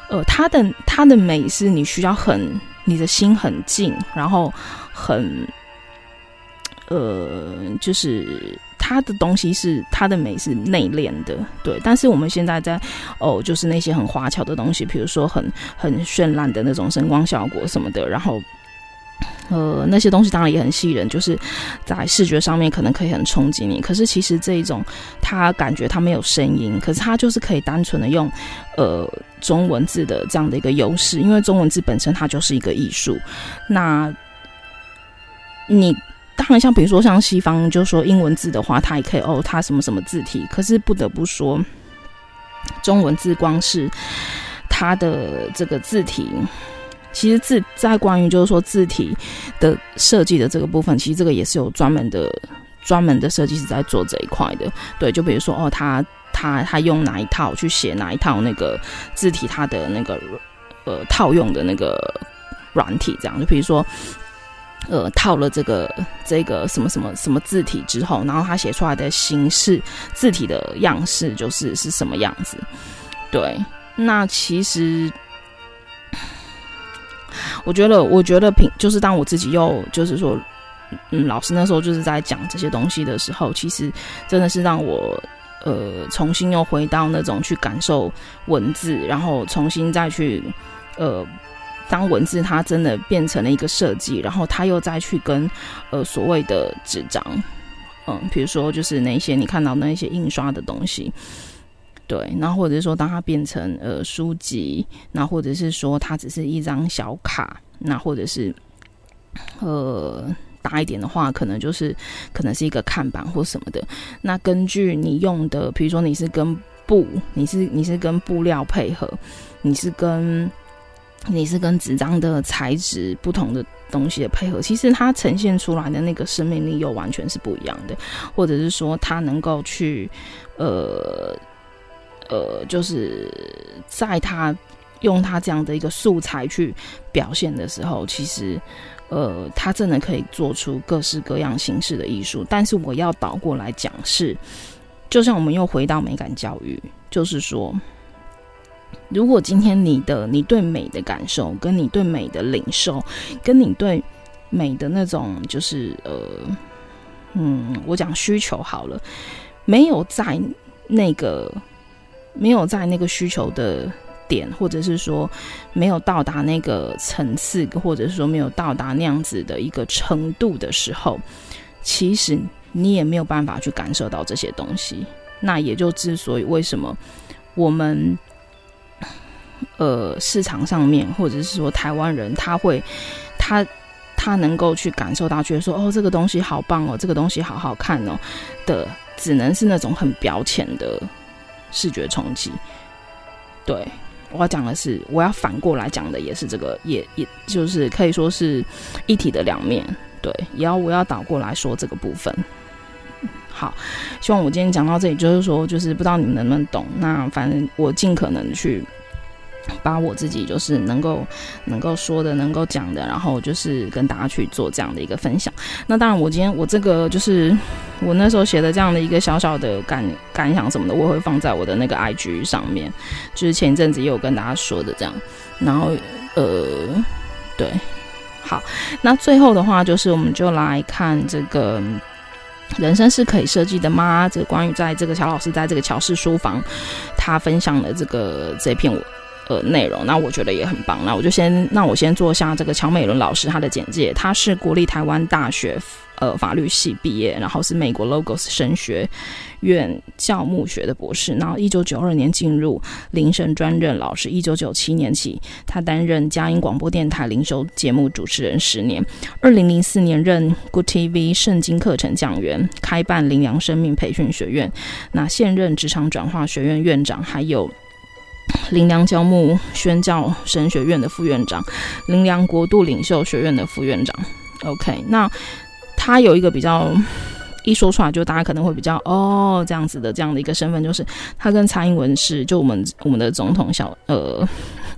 呃，它的它的美是你需要很你的心很静，然后很，呃，就是它的东西是它的美是内敛的，对。但是我们现在在哦，就是那些很花俏的东西，比如说很很绚烂的那种声光效果什么的，然后。呃，那些东西当然也很吸引人，就是在视觉上面可能可以很冲击你。可是其实这一种，他感觉他没有声音，可是他就是可以单纯的用呃中文字的这样的一个优势，因为中文字本身它就是一个艺术。那你当然像比如说像西方就说英文字的话，它也可以哦，它什么什么字体。可是不得不说，中文字光是它的这个字体。其实字在关于就是说字体的设计的这个部分，其实这个也是有专门的专门的设计师在做这一块的。对，就比如说哦，他他他用哪一套去写哪一套那个字体，它的那个呃套用的那个软体，这样就比如说呃套了这个这个什么什么什么字体之后，然后他写出来的形式字体的样式就是是什么样子。对，那其实。我觉得，我觉得平就是当我自己又就是说，嗯，老师那时候就是在讲这些东西的时候，其实真的是让我呃重新又回到那种去感受文字，然后重新再去呃当文字它真的变成了一个设计，然后它又再去跟呃所谓的纸张，嗯，比如说就是那些你看到那些印刷的东西。对，然后或者是说，当它变成呃书籍，那或者是说它只是一张小卡，那或者是呃大一点的话，可能就是可能是一个看板或什么的。那根据你用的，比如说你是跟布，你是你是跟布料配合，你是跟你是跟纸张的材质不同的东西的配合，其实它呈现出来的那个生命力又完全是不一样的，或者是说它能够去呃。呃，就是在他用他这样的一个素材去表现的时候，其实，呃，他真的可以做出各式各样形式的艺术。但是我要倒过来讲是，就像我们又回到美感教育，就是说，如果今天你的你对美的感受，跟你对美的领受，跟你对美的那种就是呃，嗯，我讲需求好了，没有在那个。没有在那个需求的点，或者是说没有到达那个层次，或者是说没有到达那样子的一个程度的时候，其实你也没有办法去感受到这些东西。那也就之所以为什么我们呃市场上面，或者是说台湾人他会他他能够去感受到，觉得说哦这个东西好棒哦，这个东西好好看哦的，只能是那种很表浅的视觉冲击。对，我要讲的是，我要反过来讲的也是这个，也也就是可以说是一体的两面。对，也要我要倒过来说这个部分。好，希望我今天讲到这里，就是说，就是不知道你们能不能懂。那反正我尽可能去把我自己就是能够能够说的、能够讲的，然后就是跟大家去做这样的一个分享。那当然，我今天我这个就是我那时候写的这样的一个小小的感感想什么的，我会放在我的那个 IG 上面，就是前一阵子也有跟大家说的这样。然后呃，对，好，那最后的话就是我们就来看这个。人生是可以设计的吗？这个关于在这个乔老师在这个乔氏书房，他分享的这个这篇呃内容，那我觉得也很棒。那我就先，那我先做下这个乔美伦老师他的简介。他是国立台湾大学呃法律系毕业，然后是美国 Logos 神学院教牧学的博士。然后一九九二年进入灵神专任老师，一九九七年起他担任佳音广播电台灵修节目主持人十年。二零零四年任 Good TV 圣经课程讲员，开办灵粮生命培训学院。那现任职场转化学院院长，还有。林良教牧宣教神学院的副院长，林良国度领袖学院的副院长。OK，那他有一个比较一说出来就大家可能会比较哦这样子的这样的一个身份，就是他跟蔡英文是就我们我们的总统小呃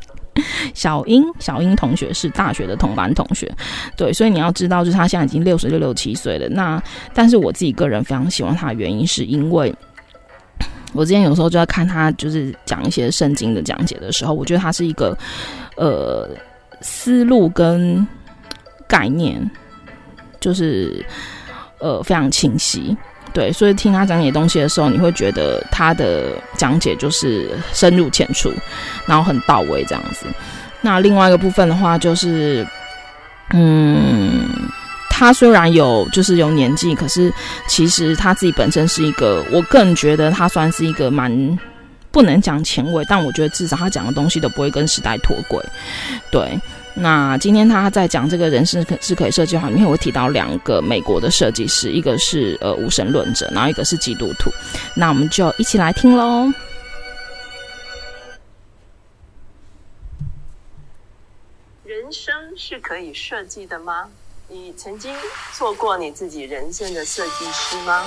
小英小英同学是大学的同班同学，对，所以你要知道，就是他现在已经六十六六七岁了。那但是我自己个人非常喜欢他的原因，是因为。我之前有时候就在看他，就是讲一些圣经的讲解的时候，我觉得他是一个，呃，思路跟概念，就是呃非常清晰，对，所以听他讲解东西的时候，你会觉得他的讲解就是深入浅出，然后很到位这样子。那另外一个部分的话，就是，嗯。他虽然有就是有年纪，可是其实他自己本身是一个，我个人觉得他算是一个蛮不能讲前卫，但我觉得至少他讲的东西都不会跟时代脱轨。对，那今天他在讲这个人是可是可以设计好，里面我提到两个美国的设计师，一个是呃无神论者，然后一个是基督徒。那我们就一起来听喽。人生是可以设计的吗？你曾经做过你自己人生的设计师吗？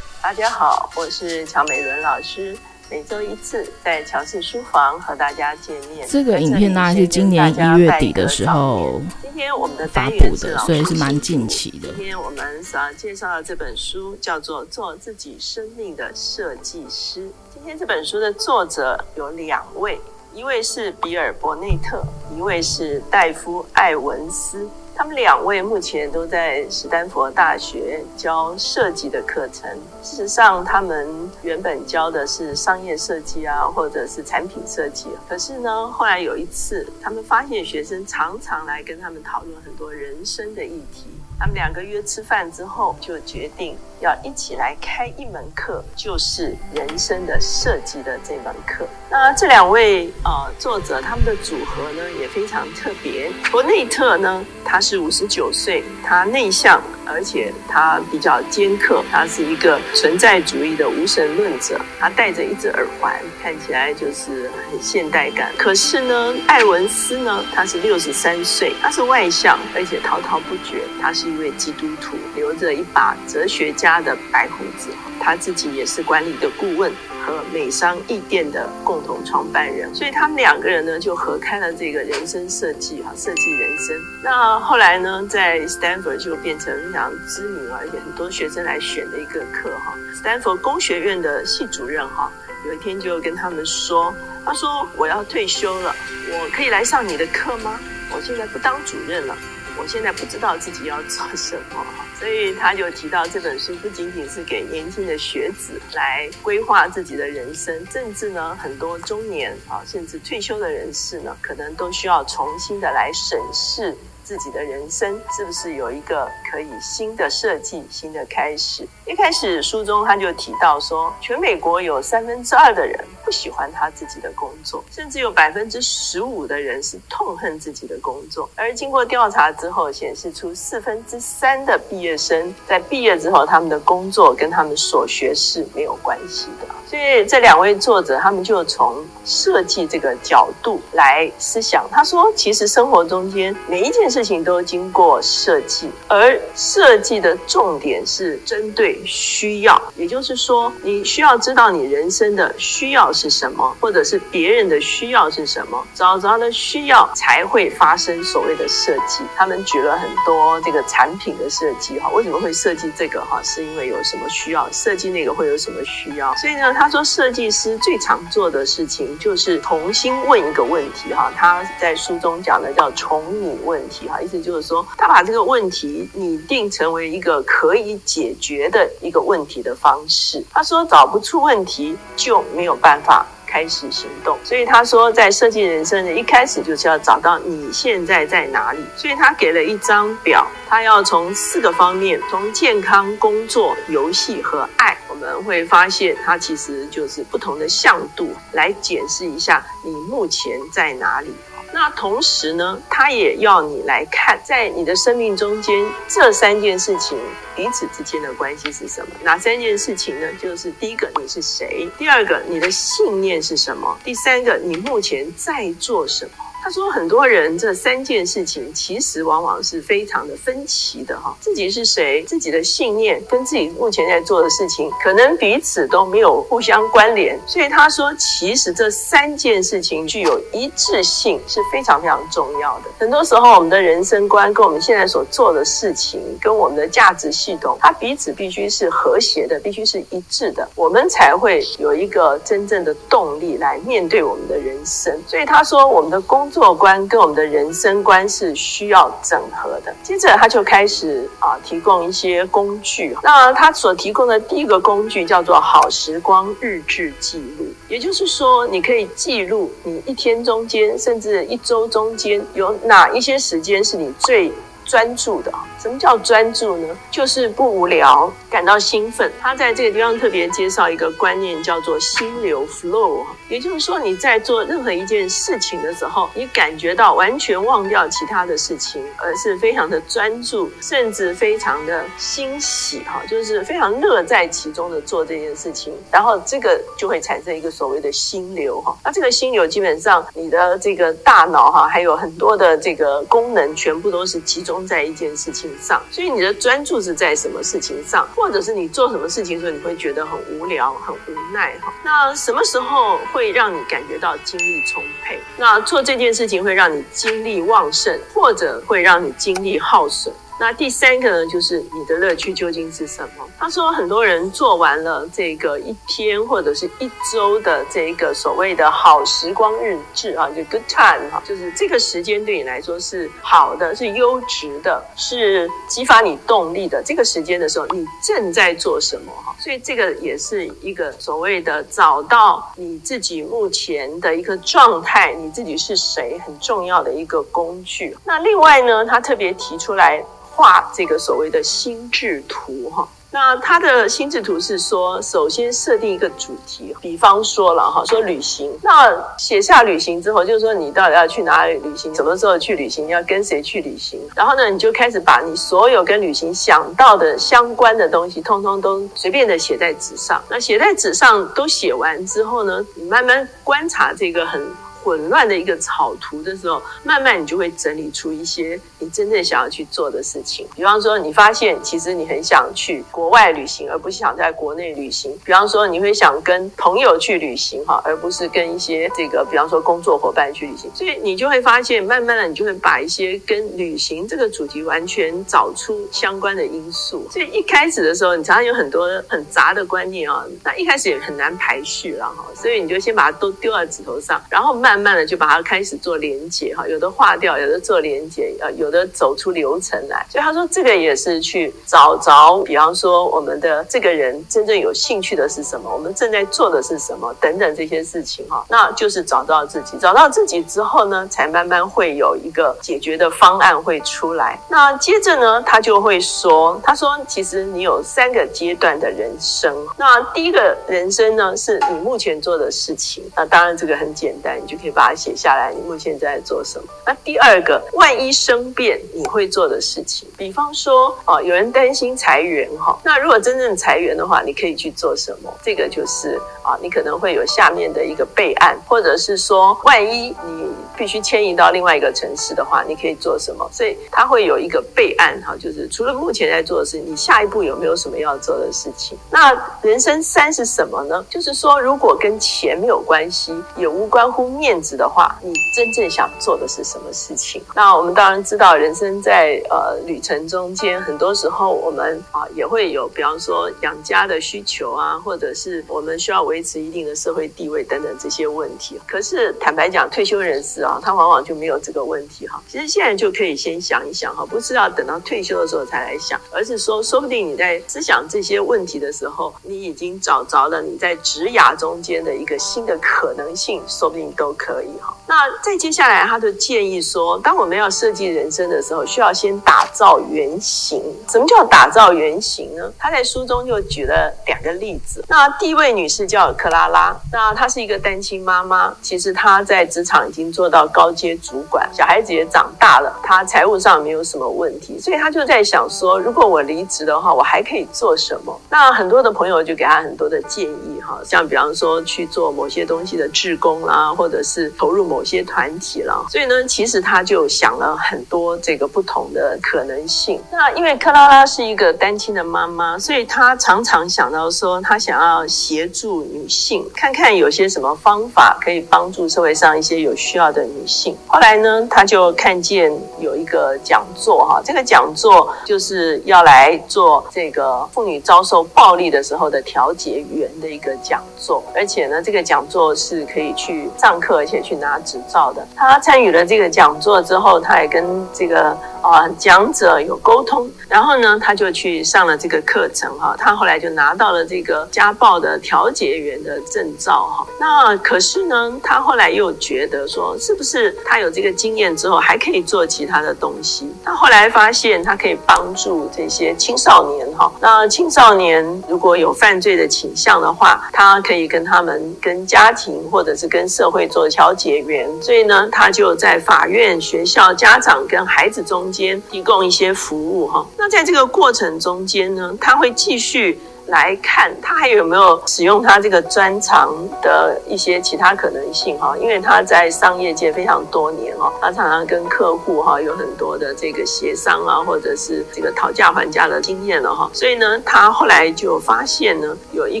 大家好，我是乔美伦老师。每周一次在乔氏书房和大家见面。这个影片呢是今年一月底的时候，今天我们的发布的，所以是蛮近期的。今天我们所要介绍的这本书叫做《做自己生命的设计师》。今天这本书的作者有两位，一位是比尔·伯内特，一位是戴夫·艾文斯。他们两位目前都在史丹佛大学教设计的课程。事实上，他们原本教的是商业设计啊，或者是产品设计。可是呢，后来有一次，他们发现学生常常来跟他们讨论很多人生的议题。他们两个约吃饭之后，就决定要一起来开一门课，就是人生的设计的这门课。那这两位呃作者，他们的组合呢也非常特别。伯内特呢，他是五十九岁，他内向，而且他比较尖刻，他是一个存在主义的无神论者。他戴着一只耳环，看起来就是很现代感。可是呢，艾文斯呢，他是六十三岁，他是外向，而且滔滔不绝。他是。一位基督徒，留着一把哲学家的白胡子，他自己也是管理的顾问和美商艺店的共同创办人，所以他们两个人呢就合开了这个人生设计哈，设计人生。那后来呢，在 Stanford 就变成非常知名，而且很多学生来选的一个课哈。斯坦福工学院的系主任哈，有一天就跟他们说，他说我要退休了，我可以来上你的课吗？我现在不当主任了。我现在不知道自己要做什么，所以他就提到这本书不仅仅是给年轻的学子来规划自己的人生，甚至呢，很多中年啊，甚至退休的人士呢，可能都需要重新的来审视。自己的人生是不是有一个可以新的设计、新的开始？一开始书中他就提到说，全美国有三分之二的人不喜欢他自己的工作，甚至有百分之十五的人是痛恨自己的工作。而经过调查之后，显示出四分之三的毕业生在毕业之后，他们的工作跟他们所学是没有关系的。所以这两位作者他们就从设计这个角度来思想。他说，其实生活中间每一件事情都经过设计，而设计的重点是针对需要，也就是说，你需要知道你人生的需要是什么，或者是别人的需要是什么，找着了需要才会发生所谓的设计。他们举了很多这个产品的设计哈，为什么会设计这个哈？是因为有什么需要，设计那个会有什么需要？所以呢，他说设计师最常做的事情就是重新问一个问题哈。他在书中讲的叫重拟问题哈，意思。就是说，他把这个问题拟定成为一个可以解决的一个问题的方式。他说，找不出问题就没有办法开始行动。所以他说，在设计人生的一开始就是要找到你现在在哪里。所以他给了一张表，他要从四个方面，从健康、工作、游戏和爱，我们会发现它其实就是不同的向度来检视一下你目前在哪里。那同时呢，他也要你来看，在你的生命中间，这三件事情彼此之间的关系是什么？哪三件事情呢？就是第一个，你是谁；第二个，你的信念是什么；第三个，你目前在做什么。他说，很多人这三件事情其实往往是非常的分歧的哈。自己是谁，自己的信念跟自己目前在做的事情，可能彼此都没有互相关联。所以他说，其实这三件事情具有一致性是非常非常重要的。很多时候，我们的人生观跟我们现在所做的事情，跟我们的价值系统，它彼此必须是和谐的，必须是一致的，我们才会有一个真正的动力来面对我们的人生。所以他说，我们的工作观跟我们的人生观是需要整合的。接着他就开始啊提供一些工具。那他所提供的第一个工具叫做好时光日志记录，也就是说，你可以记录你一天中间，甚至一周中间有哪一些时间是你最专注的。什么叫专注呢？就是不无聊，感到兴奋。他在这个地方特别介绍一个观念，叫做心流 flow。也就是说，你在做任何一件事情的时候，你感觉到完全忘掉其他的事情，而是非常的专注，甚至非常的欣喜，哈，就是非常乐在其中的做这件事情。然后这个就会产生一个所谓的心流，哈。那这个心流基本上，你的这个大脑，哈，还有很多的这个功能，全部都是集中在一件事情上，所以你的专注是在什么事情上，或者是你做什么事情的时候，你会觉得很无聊、很无奈哈。那什么时候会让你感觉到精力充沛？那做这件事情会让你精力旺盛，或者会让你精力耗损？那第三个呢，就是你的乐趣究竟是什么？他说，很多人做完了这个一天或者是一周的这个所谓的好时光日志啊，就 good time 哈，就是这个时间对你来说是好的，是优质的，是激发你动力的。这个时间的时候，你正在做什么哈？所以这个也是一个所谓的找到你自己目前的一个状态，你自己是谁很重要的一个工具。那另外呢，他特别提出来。画这个所谓的心智图哈，那他的心智图是说，首先设定一个主题，比方说了哈，说旅行，那写下旅行之后，就是说你到底要去哪里旅行，什么时候去旅行，要跟谁去旅行，然后呢，你就开始把你所有跟旅行想到的相关的东西，通通都随便的写在纸上。那写在纸上都写完之后呢，你慢慢观察这个很。混乱的一个草图的时候，慢慢你就会整理出一些你真正想要去做的事情。比方说，你发现其实你很想去国外旅行，而不是想在国内旅行。比方说，你会想跟朋友去旅行哈，而不是跟一些这个，比方说工作伙伴去旅行。所以你就会发现，慢慢的你就会把一些跟旅行这个主题完全找出相关的因素。所以一开始的时候，你常常有很多很杂的观念啊，那一开始也很难排序了哈。所以你就先把它都丢在纸头上，然后慢。慢慢的就把它开始做连接哈，有的划掉，有的做连接，呃，有的走出流程来。所以他说这个也是去找着，比方说我们的这个人真正有兴趣的是什么，我们正在做的是什么等等这些事情哈，那就是找到自己，找到自己之后呢，才慢慢会有一个解决的方案会出来。那接着呢，他就会说，他说其实你有三个阶段的人生，那第一个人生呢，是你目前做的事情，那当然这个很简单，你就可以把它写下来，你目前在做什么。那第二个，万一生变，你会做的事情，比方说哦，有人担心裁员哈，那如果真正裁员的话，你可以去做什么？这个就是啊，你可能会有下面的一个备案，或者是说，万一你必须迁移到另外一个城市的话，你可以做什么？所以它会有一个备案哈，就是除了目前在做的事情，你下一步有没有什么要做的事情？那人生三是什么呢？就是说，如果跟钱没有关系，也无关乎面子的话，你真正想做的是什么事情？那我们当然知道，人生在呃旅程中间，很多时候我们啊也会有，比方说养家的需求啊，或者是我们需要维持一定的社会地位等等这些问题。可是坦白讲，退休人士啊，他往往就没有这个问题哈。其实现在就可以先想一想哈，不是要等到退休的时候才来想，而是说，说不定你在思想这些问题的时候，你已经找着了你在职涯中间的一个新的可能性，说不定都可以哈。那再接下来，他的建议说，当我们要设计人生的时候，需要先打造原型。什么叫打造原型呢？他在书中就举了两个例子。那第一位女士叫克拉拉，那她是一个单亲妈妈，其实她在职场已经做到高阶主管，小孩子也长大了，他财务上没有什么问题，所以他就在想说，如果我离职的话，我还可以做什么？那很多的朋友就给他很多的建议哈，像比方说去做某些东西的志工啦，或者是投入某些团体啦。所以呢，其实他就想了很多这个不同的可能性。那因为克拉拉是一个单亲的妈妈，所以她常常想到说，她想要协助女性，看看有些什么方法可以帮助社会上一些有需要的女性。后来呢，她就看见有一个讲座哈，这个讲座就是要来做这个妇女遭受暴力的时候的调解员的一个讲座，而且呢，这个讲座是可以去上课，而且去拿执照的。她参与了这个讲座之后，她也跟这个。啊，讲者有沟通，然后呢，他就去上了这个课程哈，他后来就拿到了这个家暴的调解员的证照哈。那可是呢，他后来又觉得说，是不是他有这个经验之后，还可以做其他的东西？他后来发现，他可以帮助这些青少年哈。那青少年如果有犯罪的倾向的话，他可以跟他们、跟家庭或者是跟社会做调解员。所以呢，他就在法院、学校、家长跟孩子中间提供一些服务哈，那在这个过程中间呢，他会继续。来看他还有没有使用他这个专长的一些其他可能性哈，因为他在商业界非常多年哈，他常常跟客户哈有很多的这个协商啊，或者是这个讨价还价的经验了哈，所以呢，他后来就发现呢，有一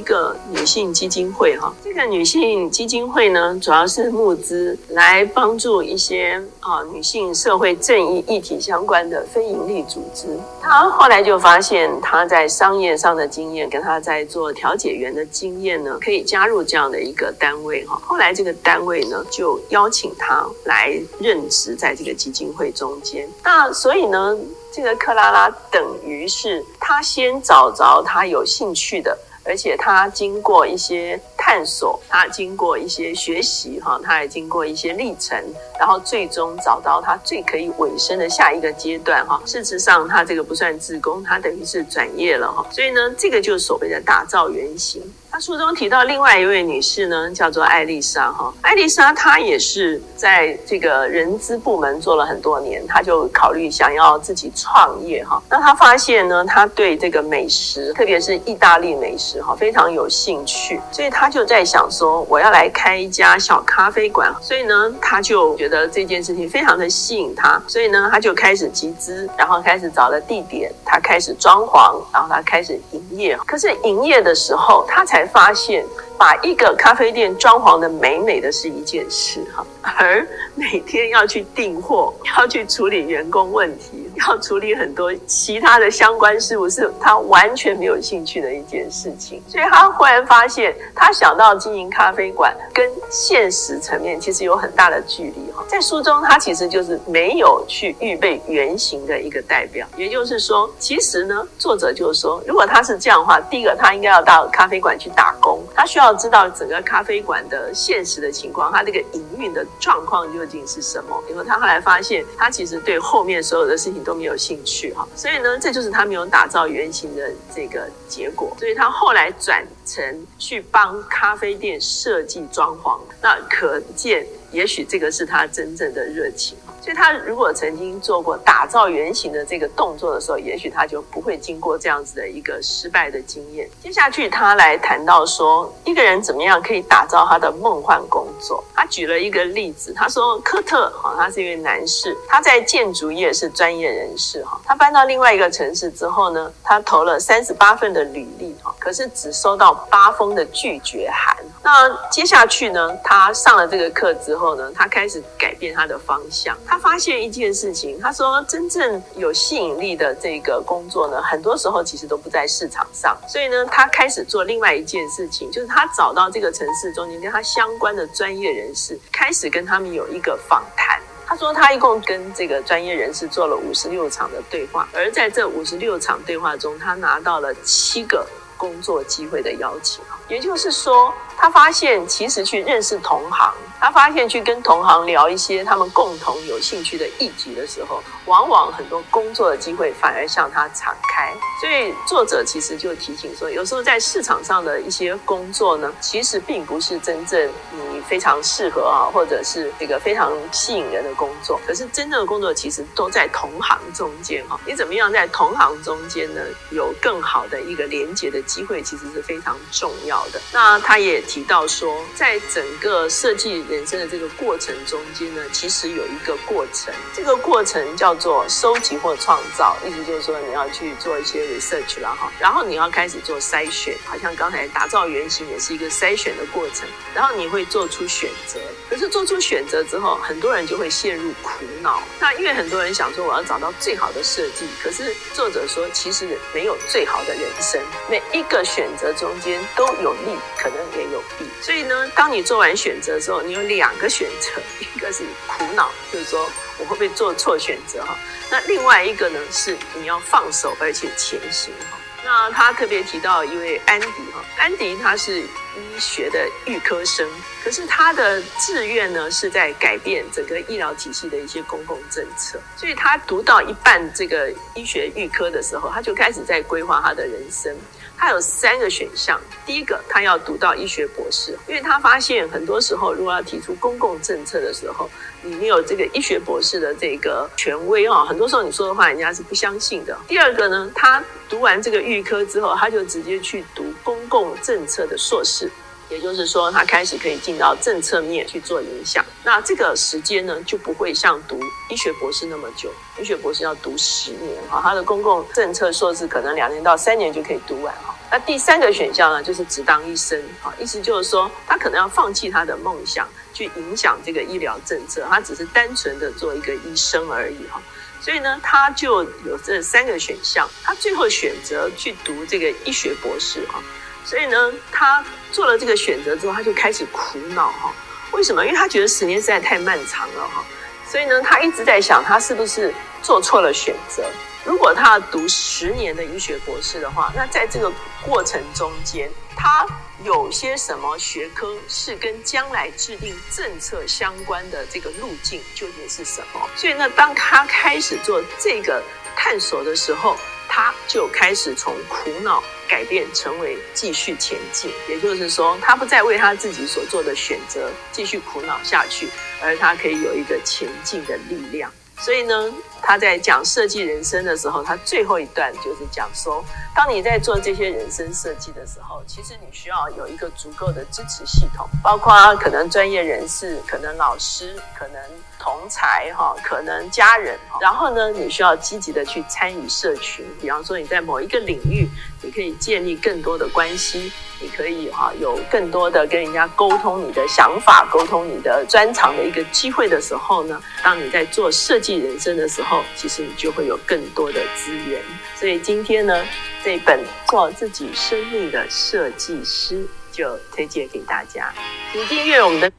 个女性基金会哈，这个女性基金会呢，主要是募资来帮助一些啊女性社会正义议题相关的非营利组织。他后来就发现他在商业上的经验跟他在做调解员的经验呢，可以加入这样的一个单位哈。后来这个单位呢，就邀请他来任职在这个基金会中间。那所以呢，这个克拉拉等于是他先找着他有兴趣的。而且他经过一些探索，他经过一些学习，哈，他也经过一些历程，然后最终找到他最可以尾声的下一个阶段，哈。事实上，他这个不算自宫，他等于是转业了，哈。所以呢，这个就是所谓的大造原型。他书中提到另外一位女士呢，叫做艾丽莎哈。艾丽莎她也是在这个人资部门做了很多年，她就考虑想要自己创业哈。那她发现呢，她对这个美食，特别是意大利美食哈，非常有兴趣，所以她就在想说，我要来开一家小咖啡馆。所以呢，她就觉得这件事情非常的吸引她，所以呢，她就开始集资，然后开始找了地点，她开始装潢，然后她开始营业。可是营业的时候，她才发现，把一个咖啡店装潢的美美的是一件事哈，而每天要去订货，要去处理员工问题，要处理很多其他的相关事务，是他完全没有兴趣的一件事情。所以他忽然发现，他想到经营咖啡馆跟现实层面其实有很大的距离哈。在书中，他其实就是没有去预备原型的一个代表，也就是说，其实呢，作者就是说，如果他是这样的话，第一个他应该要到咖啡馆去打工，他需要知道整个咖啡馆的现实的情况，他这个营运的状况究竟是什么。因为他后来发现，他其实对后面所有的事情都没有兴趣哈，所以呢，这就是他没有打造原型的这个结果。所以他后来转成去帮咖啡店设计装潢，那可见，也许这个是他真正的热情。所以他如果曾经做过打造原型的这个动作的时候，也许他就不会经过这样子的一个失败的经验。接下去他来谈到说，一个人怎么样可以打造他的梦幻工作。他举了一个例子，他说科特哈，他是一位男士，他在建筑业是专业人士哈。他搬到另外一个城市之后呢，他投了三十八份的履历哈，可是只收到八封的拒绝函。那接下去呢，他上了这个课之后呢，他开始改变他的方向。他发现一件事情，他说真正有吸引力的这个工作呢，很多时候其实都不在市场上。所以呢，他开始做另外一件事情，就是他找到这个城市中间跟他相关的专业人士，开始跟他们有一个访谈。他说他一共跟这个专业人士做了五十六场的对话，而在这五十六场对话中，他拿到了七个工作机会的邀请。也就是说，他发现其实去认识同行。他发现去跟同行聊一些他们共同有兴趣的议题的时候，往往很多工作的机会反而向他敞开。所以作者其实就提醒说，有时候在市场上的一些工作呢，其实并不是真正你非常适合啊，或者是这个非常吸引人的工作。可是真正的工作其实都在同行中间哈。你怎么样在同行中间呢，有更好的一个连接的机会，其实是非常重要的。那他也提到说，在整个设计。人生的这个过程中间呢，其实有一个过程，这个过程叫做收集或创造，意思就是说你要去做一些 research 了哈，然后你要开始做筛选，好像刚才打造原型也是一个筛选的过程，然后你会做出选择，可是做出选择之后，很多人就会陷入苦恼。那因为很多人想说我要找到最好的设计，可是作者说其实没有最好的人生，每一个选择中间都有利，可能也有弊。所以呢，当你做完选择之后，你有两个选择，一个是苦恼，就是说我会不会做错选择哈。那另外一个呢，是你要放手而且前行哈。那他特别提到一位安迪哈，安迪他是医学的预科生，可是他的志愿呢是在改变整个医疗体系的一些公共政策，所以他读到一半这个医学预科的时候，他就开始在规划他的人生。他有三个选项，第一个，他要读到医学博士，因为他发现很多时候，如果要提出公共政策的时候，你没有这个医学博士的这个权威啊，很多时候你说的话，人家是不相信的。第二个呢，他读完这个预科之后，他就直接去读公共政策的硕士。也就是说，他开始可以进到政策面去做影响。那这个时间呢，就不会像读医学博士那么久。医学博士要读十年哈，他的公共政策硕士可能两年到三年就可以读完哈。那第三个选项呢，就是只当医生哈，意思就是说，他可能要放弃他的梦想，去影响这个医疗政策，他只是单纯的做一个医生而已哈。所以呢，他就有这三个选项，他最后选择去读这个医学博士哈。所以呢，他做了这个选择之后，他就开始苦恼哈。为什么？因为他觉得十年实在太漫长了哈。所以呢，他一直在想，他是不是做错了选择？如果他读十年的医学博士的话，那在这个过程中间，他有些什么学科是跟将来制定政策相关的这个路径究竟是什么？所以呢，当他开始做这个探索的时候，他就开始从苦恼改变成为继续前进，也就是说，他不再为他自己所做的选择继续苦恼下去，而他可以有一个前进的力量。所以呢，他在讲设计人生的时候，他最后一段就是讲说，当你在做这些人生设计的时候，其实你需要有一个足够的支持系统，包括可能专业人士、可能老师、可能。同才哈，可能家人，然后呢，你需要积极的去参与社群。比方说，你在某一个领域，你可以建立更多的关系，你可以哈有更多的跟人家沟通你的想法、沟通你的专长的一个机会的时候呢，当你在做设计人生的时候，其实你就会有更多的资源。所以今天呢，这本做自己生命的设计师就推荐给大家，请订阅我们的。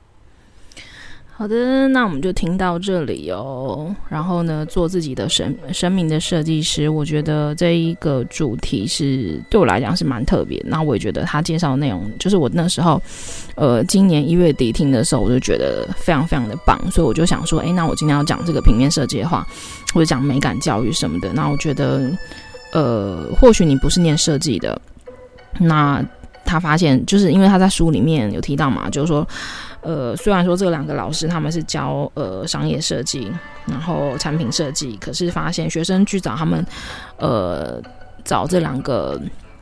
好的，那我们就听到这里哦。然后呢，做自己的生生命的设计师，我觉得这一个主题是对我来讲是蛮特别。那我也觉得他介绍的内容，就是我那时候，呃，今年一月底听的时候，我就觉得非常非常的棒。所以我就想说，诶，那我今天要讲这个平面设计的话，或者讲美感教育什么的，那我觉得，呃，或许你不是念设计的，那他发现，就是因为他在书里面有提到嘛，就是说。呃，虽然说这两个老师他们是教呃商业设计，然后产品设计，可是发现学生去找他们，呃，找这两个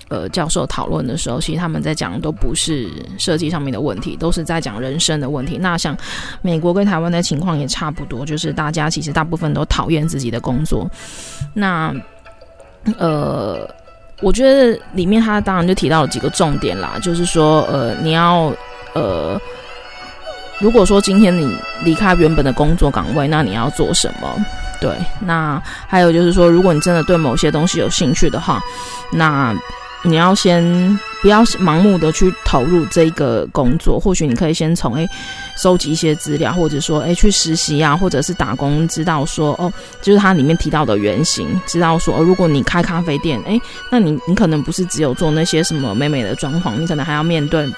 呃教授讨论的时候，其实他们在讲都不是设计上面的问题，都是在讲人生的问题。那像美国跟台湾的情况也差不多，就是大家其实大部分都讨厌自己的工作。那呃，我觉得里面他当然就提到了几个重点啦，就是说呃，你要呃。如果说今天你离开原本的工作岗位，那你要做什么？对，那还有就是说，如果你真的对某些东西有兴趣的话，那你要先不要盲目的去投入这个工作。或许你可以先从诶收集一些资料，或者说诶去实习啊，或者是打工，知道说哦，就是它里面提到的原型，知道说哦，如果你开咖啡店，诶，那你你可能不是只有做那些什么美美的装潢，你可能还要面对。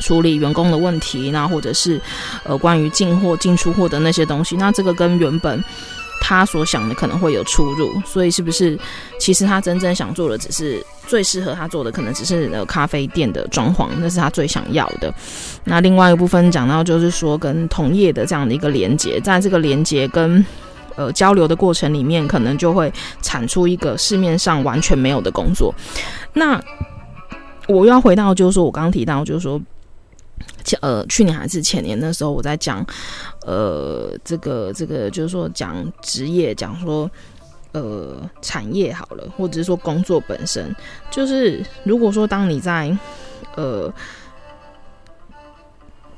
处理员工的问题，那或者是呃关于进货、进出货的那些东西，那这个跟原本他所想的可能会有出入，所以是不是其实他真正想做的，只是最适合他做的，可能只是呃咖啡店的装潢，那是他最想要的。那另外一个部分讲到就是说跟同业的这样的一个连接，在这个连接跟呃交流的过程里面，可能就会产出一个市面上完全没有的工作。那我要回到就是说我刚刚提到就是说。呃，去年还是前年的时候，我在讲，呃，这个这个就是说讲职业，讲说呃产业好了，或者是说工作本身，就是如果说当你在呃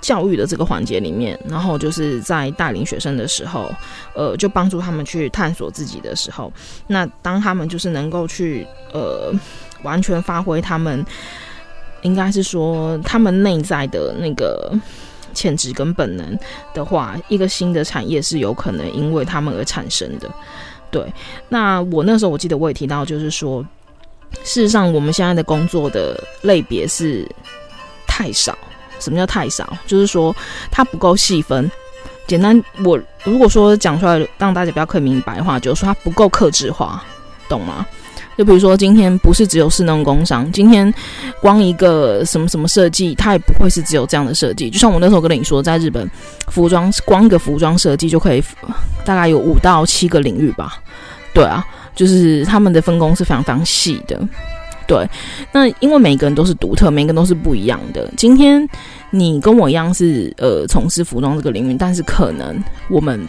教育的这个环节里面，然后就是在带领学生的时候，呃，就帮助他们去探索自己的时候，那当他们就是能够去呃完全发挥他们。应该是说，他们内在的那个潜质跟本能的话，一个新的产业是有可能因为他们而产生的。对，那我那时候我记得我也提到，就是说，事实上我们现在的工作的类别是太少。什么叫太少？就是说它不够细分。简单，我如果说讲出来让大家比较可以明白的话，就是说它不够克制化，懂吗？就比如说，今天不是只有市农工商，今天光一个什么什么设计，它也不会是只有这样的设计。就像我那时候跟你说，在日本，服装光一个服装设计就可以大概有五到七个领域吧。对啊，就是他们的分工是非常非常细的。对，那因为每个人都是独特，每个人都是不一样的。今天你跟我一样是呃从事服装这个领域，但是可能我们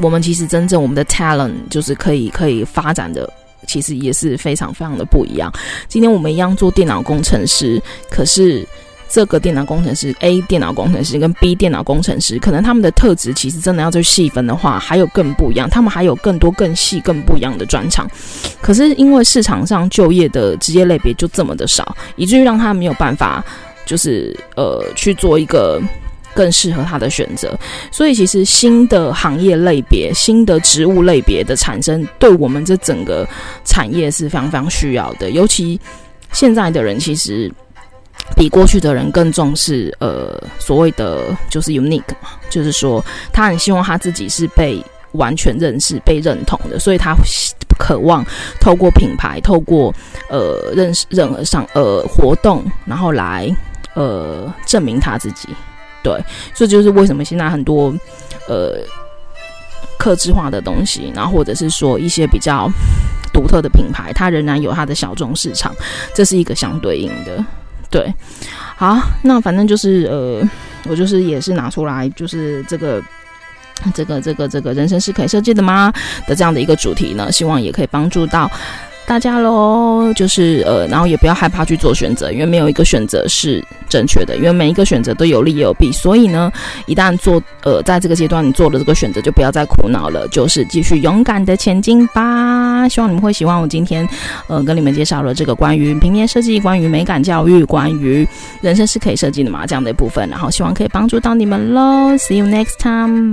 我们其实真正我们的 talent 就是可以可以发展的。其实也是非常非常的不一样。今天我们一样做电脑工程师，可是这个电脑工程师 A 电脑工程师跟 B 电脑工程师，可能他们的特质其实真的要再细分的话，还有更不一样。他们还有更多更细、更不一样的专长。可是因为市场上就业的职业类别就这么的少，以至于让他没有办法，就是呃去做一个。更适合他的选择，所以其实新的行业类别、新的职务类别的产生，对我们这整个产业是非常非常需要的。尤其现在的人，其实比过去的人更重视呃所谓的就是 unique 嘛，就是说他很希望他自己是被完全认识、被认同的，所以他渴望透过品牌、透过呃认识任何上呃活动，然后来呃证明他自己。对，这就是为什么现在很多呃客制化的东西，然后或者是说一些比较独特的品牌，它仍然有它的小众市场，这是一个相对应的。对，好，那反正就是呃，我就是也是拿出来，就是这个这个这个这个人生是可以设计的吗的这样的一个主题呢，希望也可以帮助到大家喽，就是呃，然后也不要害怕去做选择，因为没有一个选择是正确的，因为每一个选择都有利也有弊。所以呢，一旦做呃，在这个阶段你做了这个选择，就不要再苦恼了，就是继续勇敢的前进吧。希望你们会喜欢我今天呃跟你们介绍了这个关于平面设计、关于美感教育、关于人生是可以设计的嘛这样的一部分，然后希望可以帮助到你们喽。See you next time,